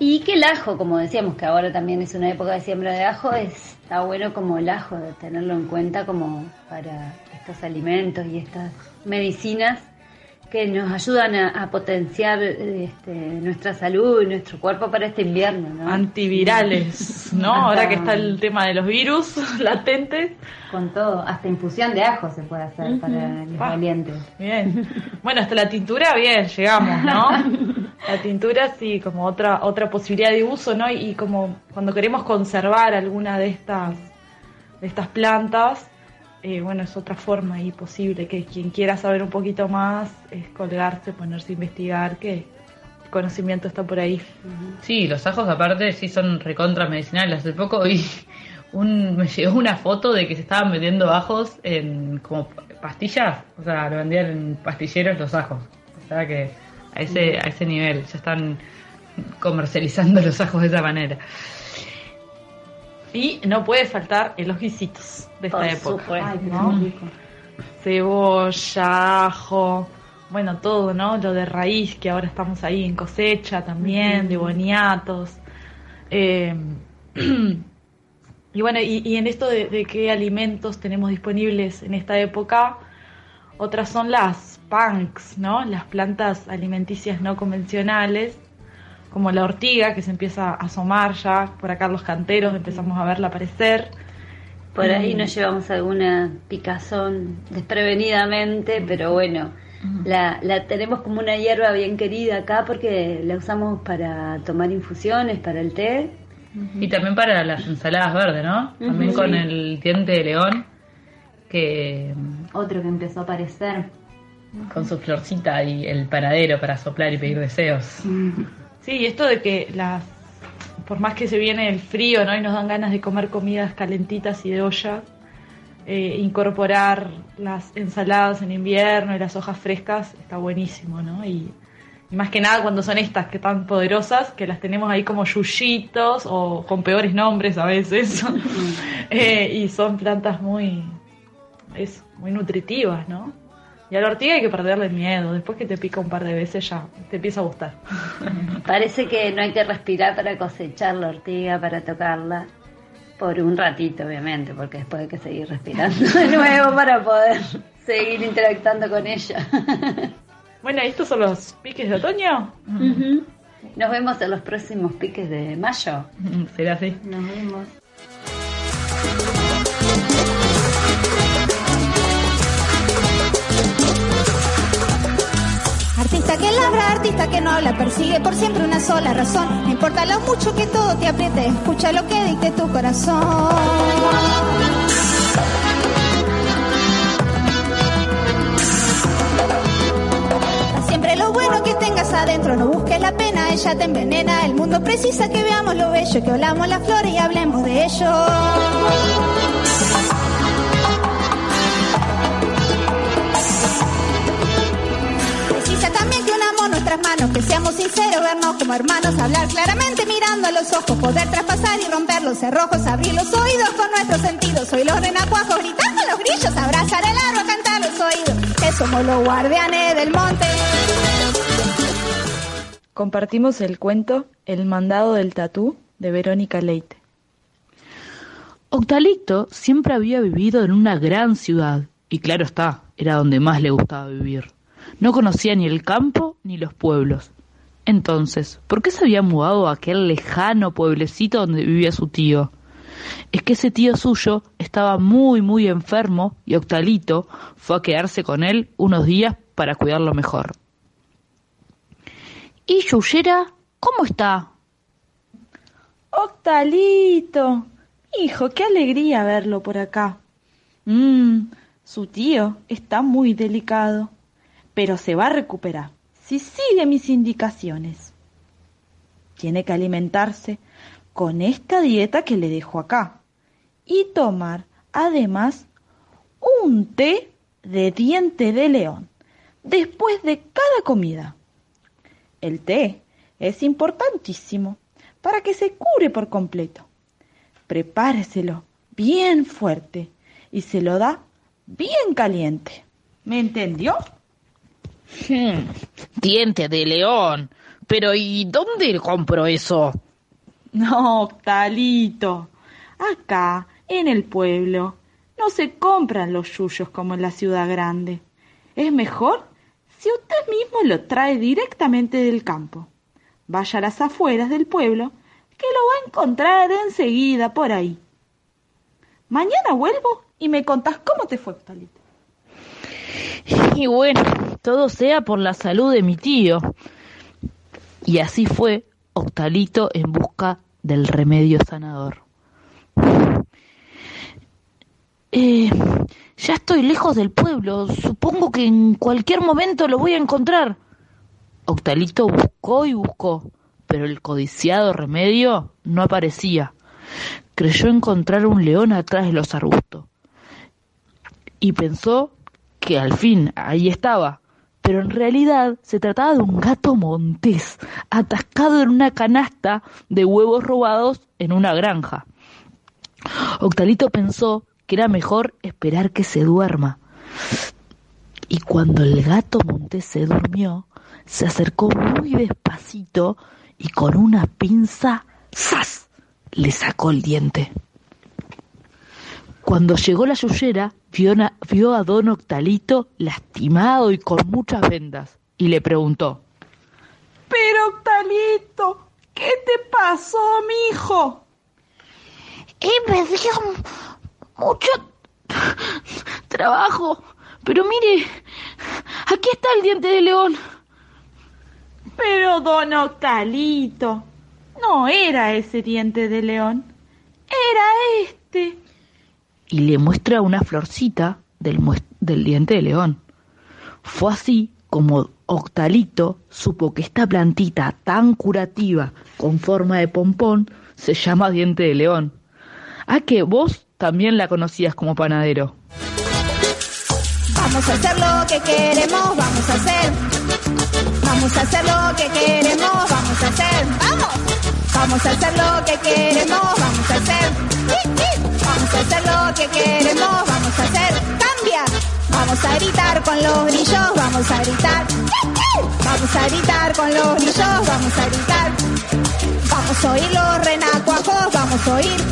Y que el ajo, como decíamos que ahora también es una época de siembra de ajo, está bueno como el ajo, tenerlo en cuenta como para estos alimentos y estas medicinas que nos ayudan a, potenciar este, nuestra salud y nuestro cuerpo para este invierno. ¿no? Antivirales, ¿no? Ahora que está el tema de los virus latentes. Con todo, hasta infusión de ajo se puede hacer para los ah, valientes. Bien. Bueno, hasta la tintura, bien, llegamos, ¿no? la tintura sí, como otra, otra posibilidad de uso, ¿no? Y, y como cuando queremos conservar alguna de estas, de estas plantas, eh, bueno, es otra forma ahí posible, que quien quiera saber un poquito más es colgarse, ponerse a investigar, que el conocimiento está por ahí. Sí, los ajos aparte sí son recontra medicinales. Hace poco vi un, me llegó una foto de que se estaban vendiendo ajos en como pastillas, o sea, lo vendían en pastilleros los ajos. O sea que a ese, a ese nivel ya están comercializando los ajos de esa manera. Y no puede faltar el ojicitos de esta época. Cebolla, ajo, bueno, todo, ¿no? Lo de raíz, que ahora estamos ahí en cosecha también, de boniatos. Eh, y bueno, y, en esto de, de, qué alimentos tenemos disponibles en esta época, otras son las punks, ¿no? Las plantas alimenticias no convencionales, como la ortiga que se empieza a asomar ya, por acá los canteros empezamos a verla aparecer. Por ahí nos llevamos alguna picazón desprevenidamente, pero bueno, la, la tenemos como una hierba bien querida acá porque la usamos para tomar infusiones, para el té. Y también para las ensaladas verdes, ¿no? También con el diente de león, que... Otro que empezó a aparecer. Con su florcita y el paradero para soplar y pedir deseos. Sí, esto de que las por más que se viene el frío, ¿no? Y nos dan ganas de comer comidas calentitas y de olla, eh, incorporar las ensaladas en invierno y las hojas frescas está buenísimo, ¿no? Y, más que nada cuando son estas que tan poderosas, que las tenemos ahí como yuyitos o con peores nombres a veces, eh, y son plantas muy, es, muy nutritivas, ¿no? Y a la ortiga hay que perderle miedo. Después que te pica un par de veces ya te empieza a gustar. Parece que no hay que respirar para cosechar la ortiga, para tocarla. Por un ratito, obviamente, porque después hay que seguir respirando de nuevo para poder seguir interactuando con ella. Bueno, ¿estos son los piques de otoño? Nos vemos en los próximos piques de mayo. Será así. Nos vemos. Artista que labra, artista que no habla, persigue por siempre una sola razón. No importa lo mucho que todo te apriete, escucha lo que dicte tu corazón. Siempre lo bueno que tengas adentro, no busques la pena, ella te envenena. El mundo precisa que veamos lo bello, que olamos las flores y hablemos de ello. Nuestras manos, que seamos sinceros, vernos como hermanos, hablar claramente mirando a los ojos, poder traspasar y romper los cerrojos, abrir los oídos con nuestros sentidos. Hoy los renacuajos gritando los grillos, abrazar el árbol, cantar los oídos, que somos los guardianes del monte. Compartimos el cuento El mandado del tatú de Verónica Leite. Octalito siempre había vivido en una gran ciudad, y claro está, era donde más le gustaba vivir. No conocía ni el campo ni los pueblos. Entonces, ¿por qué se había mudado a aquel lejano pueblecito donde vivía su tío? Es que ese tío suyo estaba muy, muy enfermo y Octalito fue a quedarse con él unos días para cuidarlo mejor. ¿Y Yuyera? ¿Cómo está? Octalito, hijo, qué alegría verlo por acá. Mmm, su tío está muy delicado, pero se va a recuperar si sigue mis indicaciones. Tiene que alimentarse con esta dieta que le dejo acá y tomar además un té de diente de león después de cada comida. El té es importantísimo para que se cure por completo. Prepáreselo bien fuerte y se lo da bien caliente. ¿Me entendió? Hmm, diente de león. Pero ¿y dónde compro eso? No, Octalito. Acá, en el pueblo, no se compran los yuyos como en la ciudad grande. Es mejor si usted mismo lo trae directamente del campo. Vaya a las afueras del pueblo, que lo va a encontrar enseguida por ahí. Mañana vuelvo y me contás cómo te fue, Octalito. Y bueno, todo sea por la salud de mi tío. Y así fue Octalito en busca del remedio sanador. Eh, ya estoy lejos del pueblo. Supongo que en cualquier momento lo voy a encontrar. Octalito buscó y buscó, pero el codiciado remedio no aparecía. Creyó encontrar un león atrás de los arbustos. Y pensó que al fin ahí estaba, pero en realidad se trataba de un gato montés, atascado en una canasta de huevos robados en una granja. Octalito pensó que era mejor esperar que se duerma. Y cuando el gato montés se durmió, se acercó muy despacito y con una pinza, ¡zas! le sacó el diente. Cuando llegó la yuyera, vio, vio a don Octalito lastimado y con muchas vendas, y le preguntó, Pero, Octalito, ¿qué te pasó, mijo? Y me dio mucho trabajo, pero mire, aquí está el diente de león. Pero, don Octalito, no era ese diente de león, era este. Y le muestra una florcita del, del diente de león. Fue así como Octalito supo que esta plantita tan curativa con forma de pompón se llama diente de león. Ah, que vos también la conocías como panadero. Vamos a hacer lo que queremos, vamos a hacer. Vamos a hacer lo que queremos, vamos a hacer. Vamos. Vamos a hacer lo que queremos, vamos a hacer. Vamos a hacer lo que queremos, vamos a hacer. Cambia. Vamos a gritar con los grillos, vamos a gritar. Vamos a gritar con los grillos, vamos a gritar. Vamos a oír los renacuajos, vamos a oír.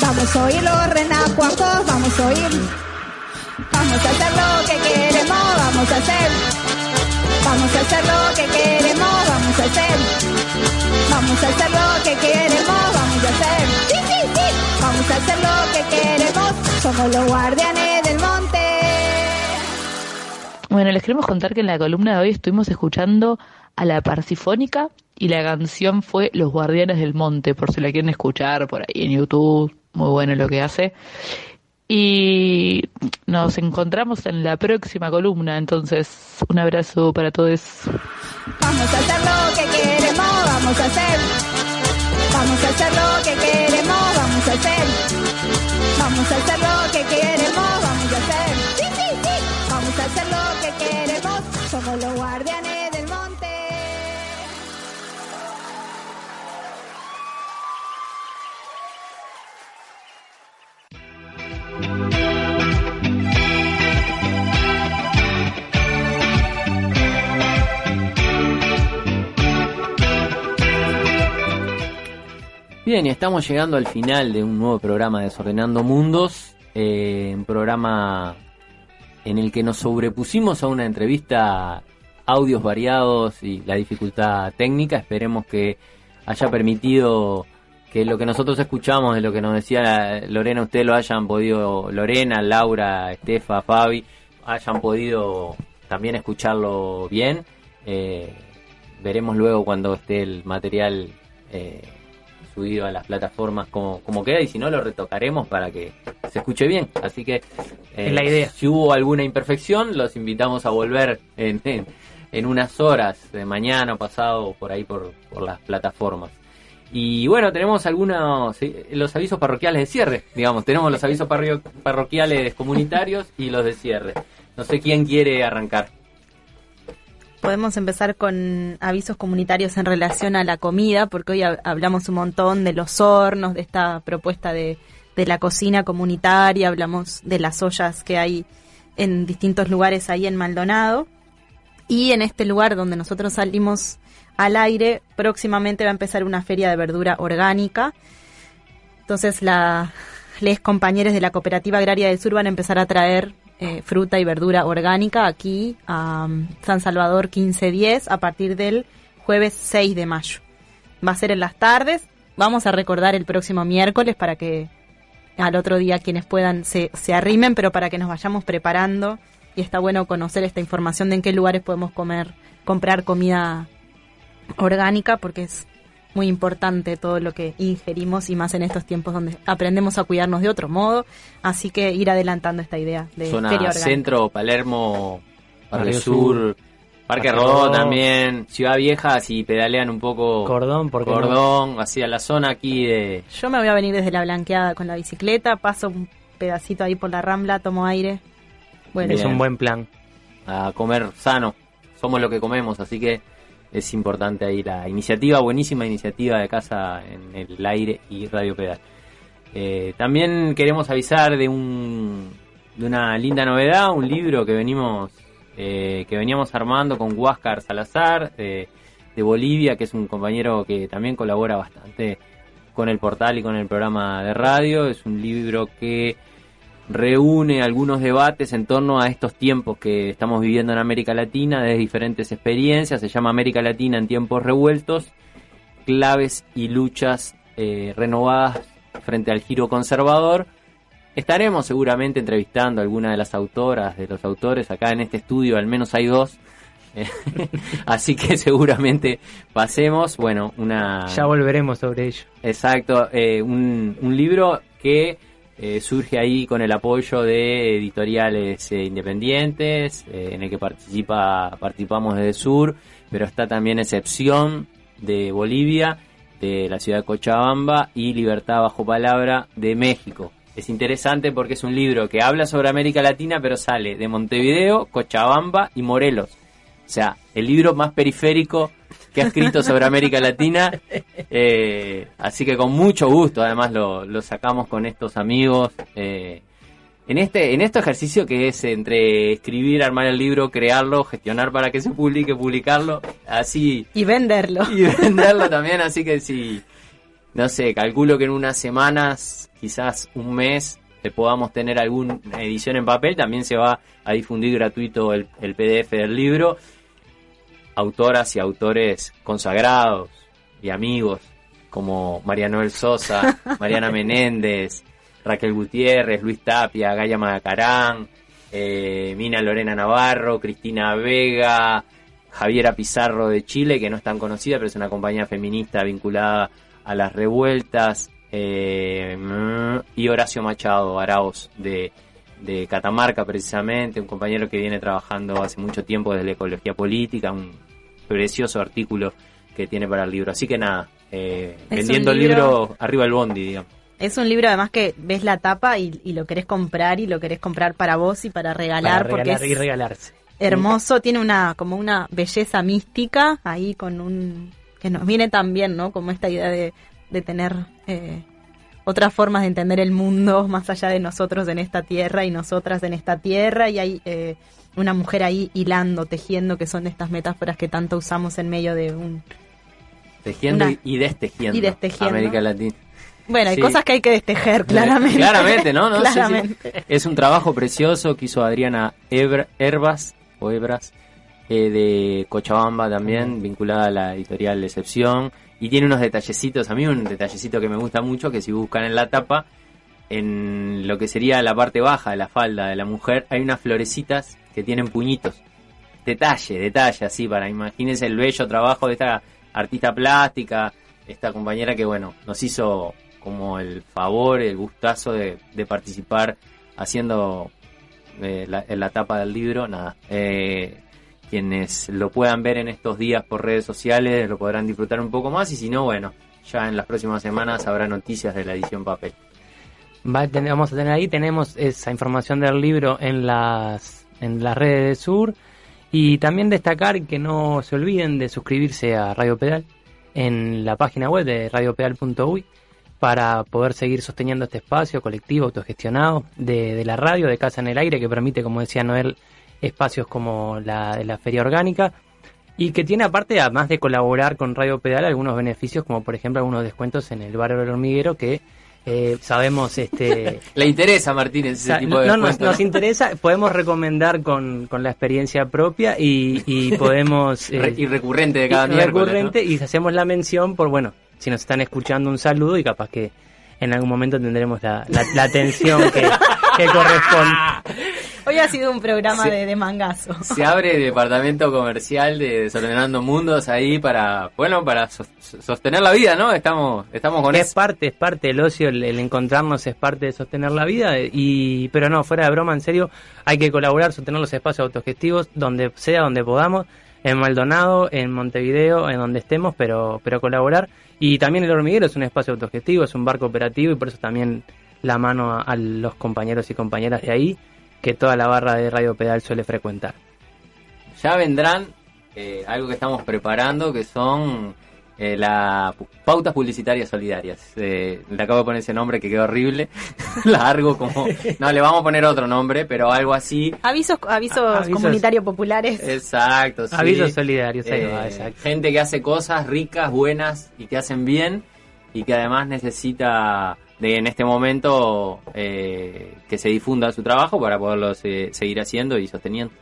Vamos a oír los renacuajos, vamos a oír. Vamos a hacer lo que queremos, vamos a hacer. Vamos a hacer lo que queremos, vamos a hacer. Vamos a hacer lo que queremos, vamos a hacer. Sí, sí, sí. Vamos a hacer lo que queremos. Somos los guardianes del monte. Bueno, les queremos contar que en la columna de hoy estuvimos escuchando a la Parsifónica y la canción fue Los Guardianes del Monte, por si la quieren escuchar por ahí en YouTube, muy bueno lo que hace. Y nos encontramos en la próxima columna, entonces un abrazo para todos. Vamos a hacer lo que queremos, vamos a hacer. Vamos a hacer lo que queremos, vamos a hacer. Vamos a hacer lo que queremos, Bien, y estamos llegando al final de un nuevo programa de Desordenando Mundos, eh, un programa en el que nos sobrepusimos a una entrevista, audios variados y la dificultad técnica. Esperemos que haya permitido que lo que nosotros escuchamos, de lo que nos decía Lorena, ustedes lo hayan podido, Lorena, Laura, Estefa, Fabi, hayan podido también escucharlo bien. Eh, veremos luego cuando esté el material eh, subido a las plataformas como, como queda y si no lo retocaremos para que se escuche bien. Así que eh, la idea. si hubo alguna imperfección, los invitamos a volver en, en, en unas horas, de mañana o pasado, por ahí por, por las plataformas. Y bueno, tenemos algunos, los avisos parroquiales de cierre, digamos, tenemos los avisos parroquiales comunitarios y los de cierre. No sé quién quiere arrancar. Podemos empezar con avisos comunitarios en relación a la comida, porque hoy hab- hablamos un montón de los hornos, de esta propuesta de, de la cocina comunitaria, hablamos de las ollas que hay en distintos lugares ahí en Maldonado. Y en este lugar donde nosotros salimos al aire, próximamente va a empezar una feria de verdura orgánica. Entonces, la, les compañeros de la Cooperativa Agraria del Sur van a empezar a traer eh, fruta y verdura orgánica aquí a um, San Salvador 1510 a partir del jueves 6 de mayo. Va a ser en las tardes. Vamos a recordar el próximo miércoles para que al otro día quienes puedan se, se arrimen, pero para que nos vayamos preparando. Y está bueno conocer esta información de en qué lugares podemos comer, comprar comida orgánica, porque es muy importante todo lo que ingerimos y más en estos tiempos donde aprendemos a cuidarnos de otro modo. Así que ir adelantando esta idea de Zona. Centro, Palermo, Barrio Sur, Parque Parque Rodó también, Ciudad Vieja, si pedalean un poco Cordón, por qué no? Cordón, hacia la zona aquí de... Yo me voy a venir desde la blanqueada con la bicicleta, paso un pedacito ahí por la rambla, tomo aire. Bueno, Bien. buen plan. A comer sano, somos lo que comemos, así que es importante ahí la iniciativa, buenísima iniciativa de Casa en el Aire y Radio Pedal. Eh, también queremos avisar de un de una linda novedad, un libro que venimos eh, que veníamos armando con Huáscar Salazar eh, de Bolivia, que es un compañero que también colabora bastante con el portal y con el programa de radio. Es un libro que reúne algunos debates en torno a estos tiempos que estamos viviendo en América Latina, de diferentes experiencias. Se llama América Latina en tiempos revueltos, claves y luchas eh, renovadas frente al giro conservador. Estaremos seguramente entrevistando a alguna de las autoras, de los autores. Acá en este estudio al menos hay dos. Así que seguramente pasemos, bueno, una... Ya volveremos sobre ello. Exacto, eh, un, un libro que eh, surge ahí con el apoyo de editoriales eh, independientes, eh, en el que participa participamos desde Sur, pero está también Excepción de Bolivia, de la ciudad de Cochabamba y Libertad bajo palabra de México. Es interesante porque es un libro que habla sobre América Latina, pero sale de Montevideo, Cochabamba y Morelos. O sea, el libro más periférico que ha escrito sobre América Latina. Eh, así que con mucho gusto, además lo, lo sacamos con estos amigos. eh, en este, en este ejercicio que es entre escribir, armar el libro, crearlo, gestionar para que se publique, publicarlo, así. Y venderlo. Y venderlo también, así que si, no sé, calculo que en unas semanas, quizás un mes, podamos tener alguna edición en papel, también se va a difundir gratuito el, el PDF del libro. Autoras y autores consagrados y amigos como María Noel Sosa, Mariana Menéndez, Raquel Gutiérrez, Luis Tapia, Gaya Macarán, eh, Mina Lorena Navarro, Cristina Vega, Javiera Pizarro de Chile, que no es tan conocida, pero es una compañía feminista vinculada a las revueltas, eh, y Horacio Machado Araos de, de Catamarca precisamente, un compañero que viene trabajando hace mucho tiempo desde la ecología política, un precioso artículo que tiene para el libro. Así que nada, eh, vendiendo el libro arriba el bondi, digamos. Es un libro además que ves la tapa y, lo querés comprar y lo querés comprar para vos y para regalar, porque es y regalarse. hermoso, tiene una como una belleza mística ahí con un que nos viene también, ¿no? Como esta idea de, de tener eh, otras formas de entender el mundo más allá de nosotros en esta tierra y nosotras en esta tierra y hay eh, una mujer ahí hilando, tejiendo, que son estas metáforas que tanto usamos en medio de un... Tejiendo y destejiendo. Y destejiendo. América Latina. Bueno, hay cosas que hay que destejer, claramente. Claramente, ¿no? claramente. Es un trabajo precioso que hizo Adriana Herbas, o Hebras, eh, de Cochabamba también, vinculada a la editorial Excepción. Y tiene unos detallecitos, a mí un detallecito que me gusta mucho, que si buscan en la tapa, en lo que sería la parte baja de la falda de la mujer, hay unas florecitas que tienen puñitos. Detalle, detalle, así, para imagínense el bello trabajo de esta artista plástica, esta compañera que, bueno, nos hizo como el favor, el gustazo de, participar haciendo eh, la, en la tapa del libro, nada. Eh, quienes lo puedan ver en estos días por redes sociales lo podrán disfrutar un poco más y si no, bueno, ya en las próximas semanas habrá noticias de la edición papel. vamos a tener ahí, tenemos esa información del libro en las, en las redes de Sur y también destacar que no se olviden de suscribirse a Radio Pedal en la página web de radiopedal.uy para poder seguir sosteniendo este espacio colectivo autogestionado de, de, la radio de Casa en el Aire que permite, como decía Noel, espacios como la la Feria Orgánica y que tiene aparte, además de colaborar con Radio Pedal, algunos beneficios como por ejemplo algunos descuentos en el barrio del hormiguero que eh, sabemos este le interesa Martínez ese tipo de no, nos, nos, interesa podemos recomendar con, con la experiencia propia y, y podemos eh, y recurrente de cada y recurrente y hacemos la mención por bueno si nos están escuchando un saludo y capaz que en algún momento tendremos la, la, atención que, que, corresponde. Hoy ha sido un programa de, de, mangazo. Se abre el departamento comercial de Desordenando Mundos ahí para, bueno, para sostener la vida, ¿no? Estamos, estamos con es eso. parte, es parte del ocio, el, el, encontrarnos es parte de sostener la vida y, pero no, fuera de broma, en serio, hay que colaborar, sostener los espacios autogestivos donde sea, donde podamos en Maldonado, en Montevideo, en donde estemos, pero, pero colaborar. Y también el hormiguero es un espacio autogestivo, es un barco operativo y por eso también la mano a, a los compañeros y compañeras de ahí que toda la barra de Radio Pedal suele frecuentar. Ya vendrán eh, algo que estamos preparando que son eh, las pautas publicitarias solidarias. Eh, le acabo de poner ese nombre que quedó horrible, largo como... No, le vamos a poner otro nombre, pero algo así. Avisos, avisos, comunitarios populares. Exacto, sí. Avisos solidarios, ahí va, exacto. Gente que hace cosas ricas, buenas y que hacen bien y que además necesita de en este momento eh, que se difunda su trabajo para poderlo se- seguir haciendo y sosteniendo.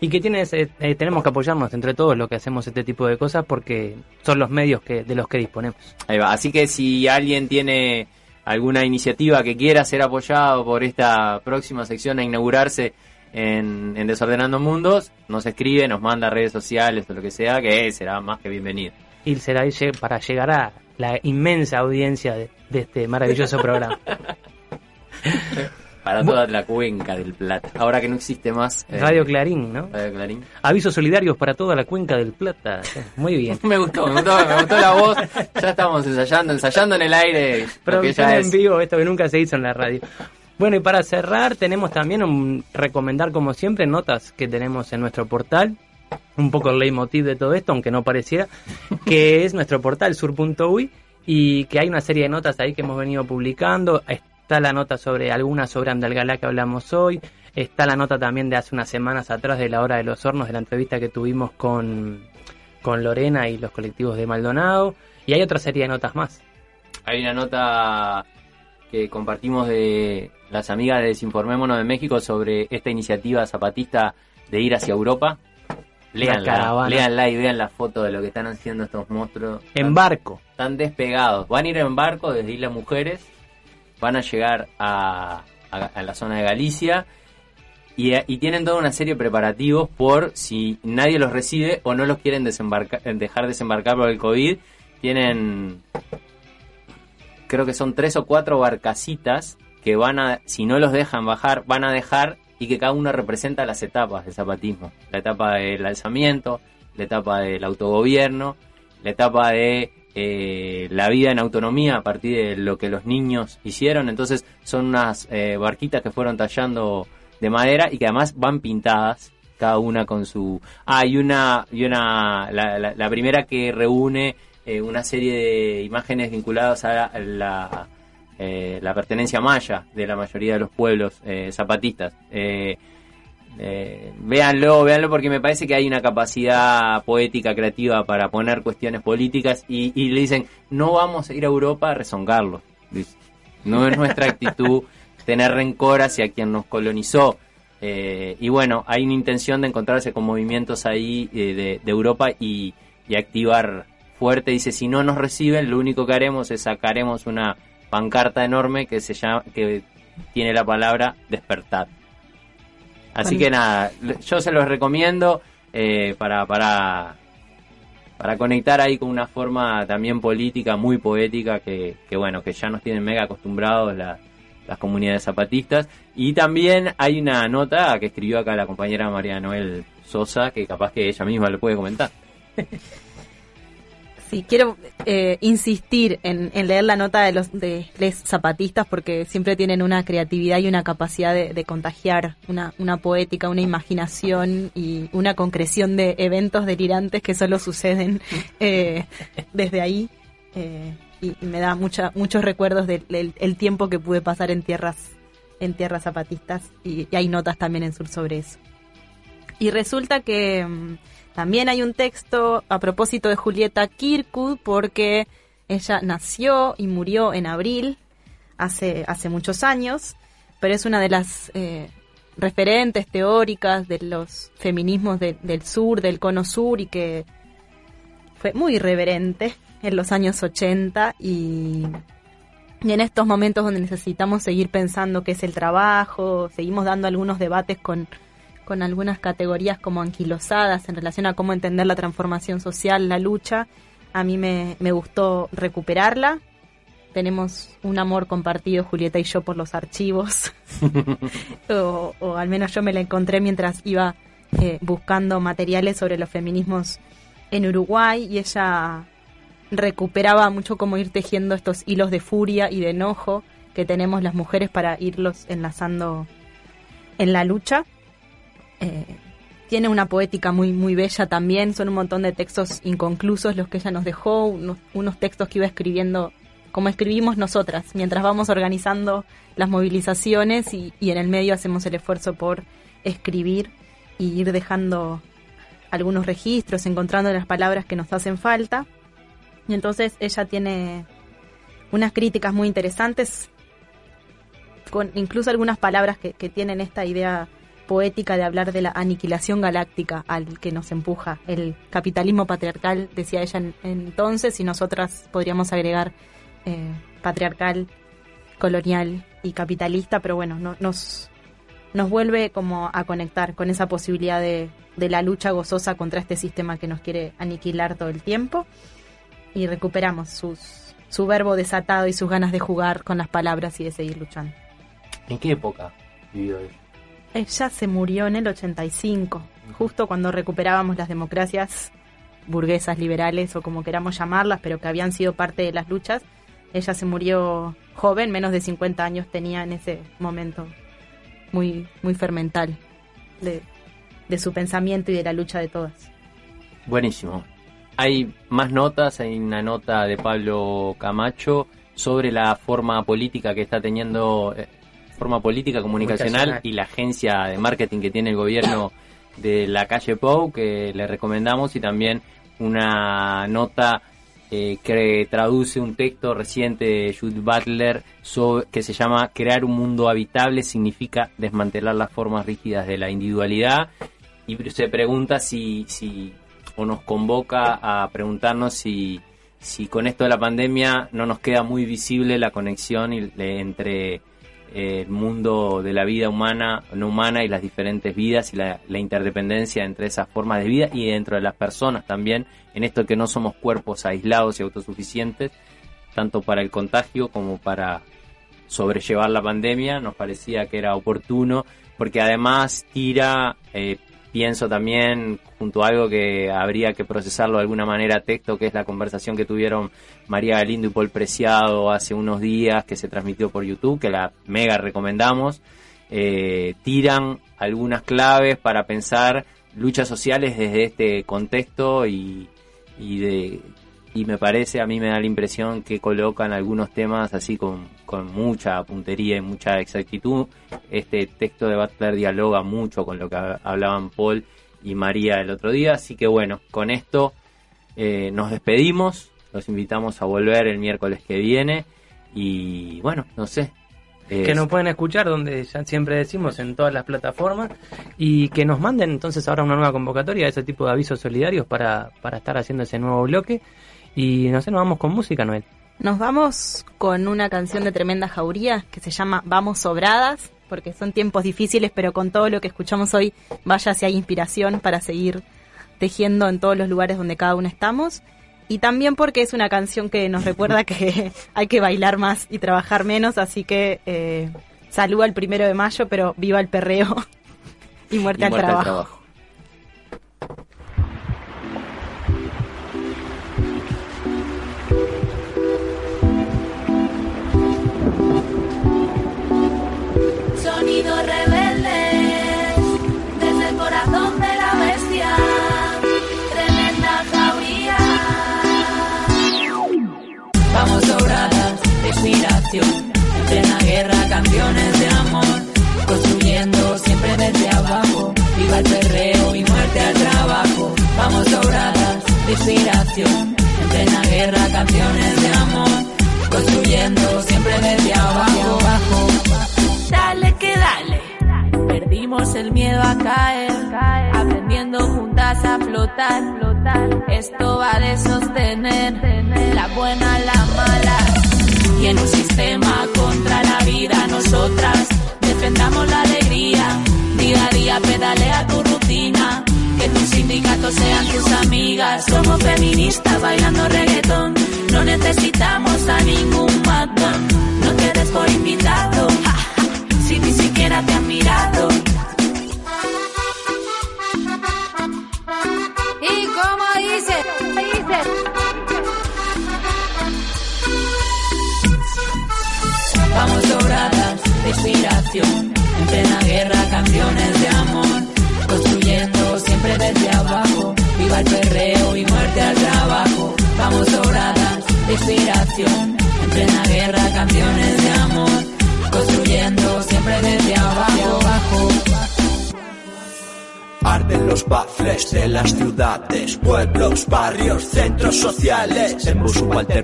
Y que tienes, eh, eh, tenemos que apoyarnos entre todos los que hacemos este tipo de cosas porque son los medios que, de los que disponemos. Ahí va, así que si alguien tiene alguna iniciativa que quiera ser apoyado por esta próxima sección a inaugurarse en, en Desordenando Mundos, nos escribe, nos manda redes sociales o lo que sea, que será más que bienvenido. Y será para llegar a la inmensa audiencia de, de este maravilloso programa. Para toda la cuenca del Plata. Ahora que no existe más. eh, Radio Clarín, ¿no? Radio Clarín. Avisos solidarios para toda la cuenca del Plata. Muy bien. Me gustó, me gustó, me gustó la voz. Ya estamos ensayando, ensayando en el aire. ya en vivo, esto que nunca se hizo en la radio. Bueno, y para cerrar, tenemos también un recomendar, como siempre, notas que tenemos en nuestro portal. Un poco el leitmotiv de todo esto, aunque no pareciera, que es nuestro portal sur.uy y que hay una serie de notas ahí que hemos venido publicando. Es- está la nota sobre alguna sobre Andalgalá que hablamos hoy, está la nota también de hace unas semanas atrás de la hora de los hornos, de la entrevista que tuvimos con, con Lorena y los colectivos de Maldonado, y hay otra serie de notas más. Hay una nota que compartimos de las amigas de Desinformémonos de México sobre esta iniciativa zapatista de ir hacia Europa. Leanla, leanla y vean la foto de lo que están haciendo estos monstruos. En barco. Están despegados. Van a ir en barco desde Isla Mujeres, van a llegar a, a, la zona de Galicia y, y, tienen toda una serie de preparativos por si nadie los recibe o no los quieren desembarcar, dejar desembarcar por el COVID. Tienen, creo que son tres o cuatro barcacitas que van a, si no los dejan bajar, van a dejar y que cada uno representa las etapas del zapatismo. La etapa del alzamiento, la etapa del autogobierno, la etapa de eh, la vida en autonomía a partir de lo que los niños hicieron. Entonces son unas eh, barquitas que fueron tallando de madera y que además van pintadas cada una con su... Ah, y una, y una la, primera que reúne eh, una serie de imágenes vinculadas a la eh, la pertenencia maya de la mayoría de los pueblos eh, zapatistas. Eh, eh, véanlo, véanlo porque me parece que hay una capacidad poética, creativa para poner cuestiones políticas y, le dicen, no vamos a ir a Europa a rezongarlo. No es nuestra actitud tener rencor hacia quien nos colonizó. y bueno, hay una intención de encontrarse con movimientos ahí de, Europa y, y activar fuerte. Dice, si no nos reciben, lo único que haremos es sacaremos una pancarta enorme que se llama que tiene la palabra despertar. Así que nada, yo se los recomiendo eh, para, para, para conectar ahí con una forma también política muy poética que, que bueno, que ya nos tienen mega acostumbrados las comunidades zapatistas. Y también hay una nota que escribió acá la compañera María Noel Sosa, que capaz que ella misma le puede comentar. Sí, quiero eh, insistir en, leer la nota de los de les zapatistas porque siempre tienen una creatividad y una capacidad de, contagiar, una, una, poética, una imaginación y una concreción de eventos delirantes que solo suceden eh, desde ahí. Eh, y, me da mucha, muchos recuerdos del tiempo que pude pasar en tierras en tierras zapatistas y, y hay notas también en Sur sobre eso. Y resulta que mm, también hay un texto a propósito de Julieta Kirkwood porque ella nació y murió en abril, hace, hace muchos años, pero es una de las eh, referentes teóricas de los feminismos del sur, del cono sur, y que fue muy irreverente en los años 80 y, y en estos momentos donde necesitamos seguir pensando qué es el trabajo, seguimos dando algunos debates con con algunas categorías como anquilosadas en relación a cómo entender la transformación social, la lucha. A mí me, gustó recuperarla. Tenemos un amor compartido, Julieta y yo, por los archivos. o, al menos yo me la encontré mientras iba eh, buscando materiales sobre los feminismos en Uruguay y ella recuperaba mucho cómo ir tejiendo estos hilos de furia y de enojo que tenemos las mujeres para irlos enlazando en la lucha. Eh, tiene una poética muy muy bella también, son un montón de textos inconclusos los que ella nos dejó, unos, textos que iba escribiendo como escribimos nosotras, mientras vamos organizando las movilizaciones y, en el medio hacemos el esfuerzo por escribir y ir dejando algunos registros, encontrando las palabras que nos hacen falta. Y entonces ella tiene unas críticas muy interesantes, con incluso algunas palabras que, que tienen esta idea poética de hablar de la aniquilación galáctica al que nos empuja el capitalismo patriarcal, decía ella entonces, y nosotras podríamos agregar eh, patriarcal, colonial y capitalista, pero bueno, no, nos, nos vuelve como a conectar con esa posibilidad de, de la lucha gozosa contra este sistema que nos quiere aniquilar todo el tiempo y recuperamos sus, su verbo desatado y sus ganas de jugar con las palabras y de seguir luchando. ¿En qué época vivió él? Ella se murió en el 85, justo cuando recuperábamos las democracias burguesas, liberales o como queramos llamarlas, pero que habían sido parte de las luchas. Ella se murió joven, menos de 50 años tenía en ese momento, muy, muy fermental de, de su pensamiento y de la lucha de todas. Buenísimo. Hay más notas, hay una nota de Pablo Camacho sobre la forma política que está teniendo, eh, forma política comunicacional, y la agencia de marketing que tiene el gobierno de la calle Pou, que le recomendamos, y también una nota eh, que traduce un texto reciente de Jude Butler que se llama Crear un mundo habitable significa desmantelar las formas rígidas de la individualidad. Y se pregunta si, si o nos convoca a preguntarnos si, si con esto de la pandemia no nos queda muy visible la conexión entre el mundo de la vida humana, no humana y las diferentes vidas y la, interdependencia entre esas formas de vida y dentro de las personas también, en esto que no somos cuerpos aislados y autosuficientes, tanto para el contagio como para sobrellevar la pandemia, nos parecía que era oportuno, porque además tira eh, pienso también, junto a algo que habría que procesarlo de alguna manera texto, que es la conversación que tuvieron María Galindo y Paul Preciado hace unos días, que se transmitió por YouTube, que la mega recomendamos, eh, tiran algunas claves para pensar luchas sociales desde este contexto y, y de y me parece, a mí me da la impresión que colocan algunos temas así con, con mucha puntería y mucha exactitud. Este texto de Butler dialoga mucho con lo que hablaban Paul y María el otro día, así que bueno, con esto eh, nos despedimos, los invitamos a volver el miércoles que viene y bueno, no sé, que nos pueden escuchar donde ya siempre decimos en todas las plataformas y que nos manden entonces ahora una nueva convocatoria ese tipo de avisos solidarios para, para estar haciendo ese nuevo bloque y no sé, nos vamos con música, Noel. Nos vamos con una canción de tremenda jauría que se llama Vamos Sobradas, porque son tiempos difíciles, pero con todo lo que escuchamos hoy, vaya si hay inspiración para seguir tejiendo en todos los lugares donde cada uno estamos. Y también porque es una canción que nos recuerda que hay que bailar más y trabajar menos, así que eh, saluda el primero de mayo, pero viva el perreo y muerte, al trabajo. Rebeldes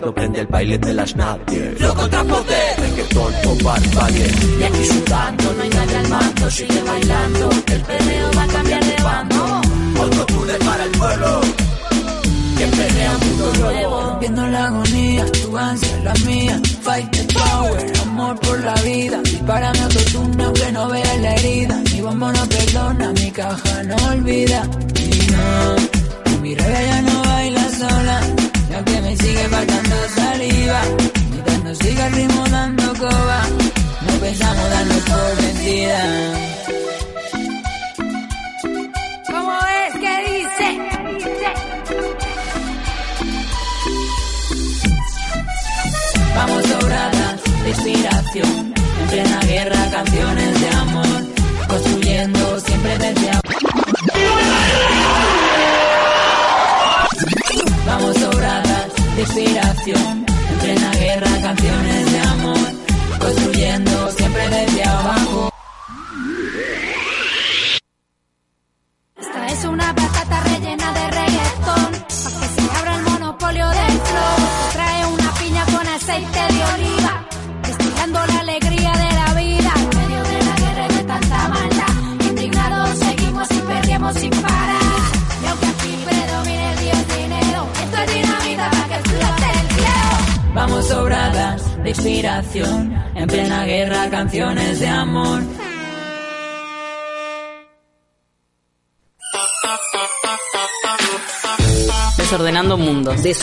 subalterno prende el baile de las nadie.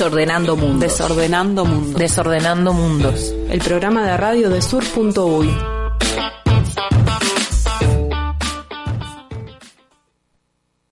Desordenando Mundos. Desordenando Mundos. Desordenando Mundos. El programa de radio de sur.uy.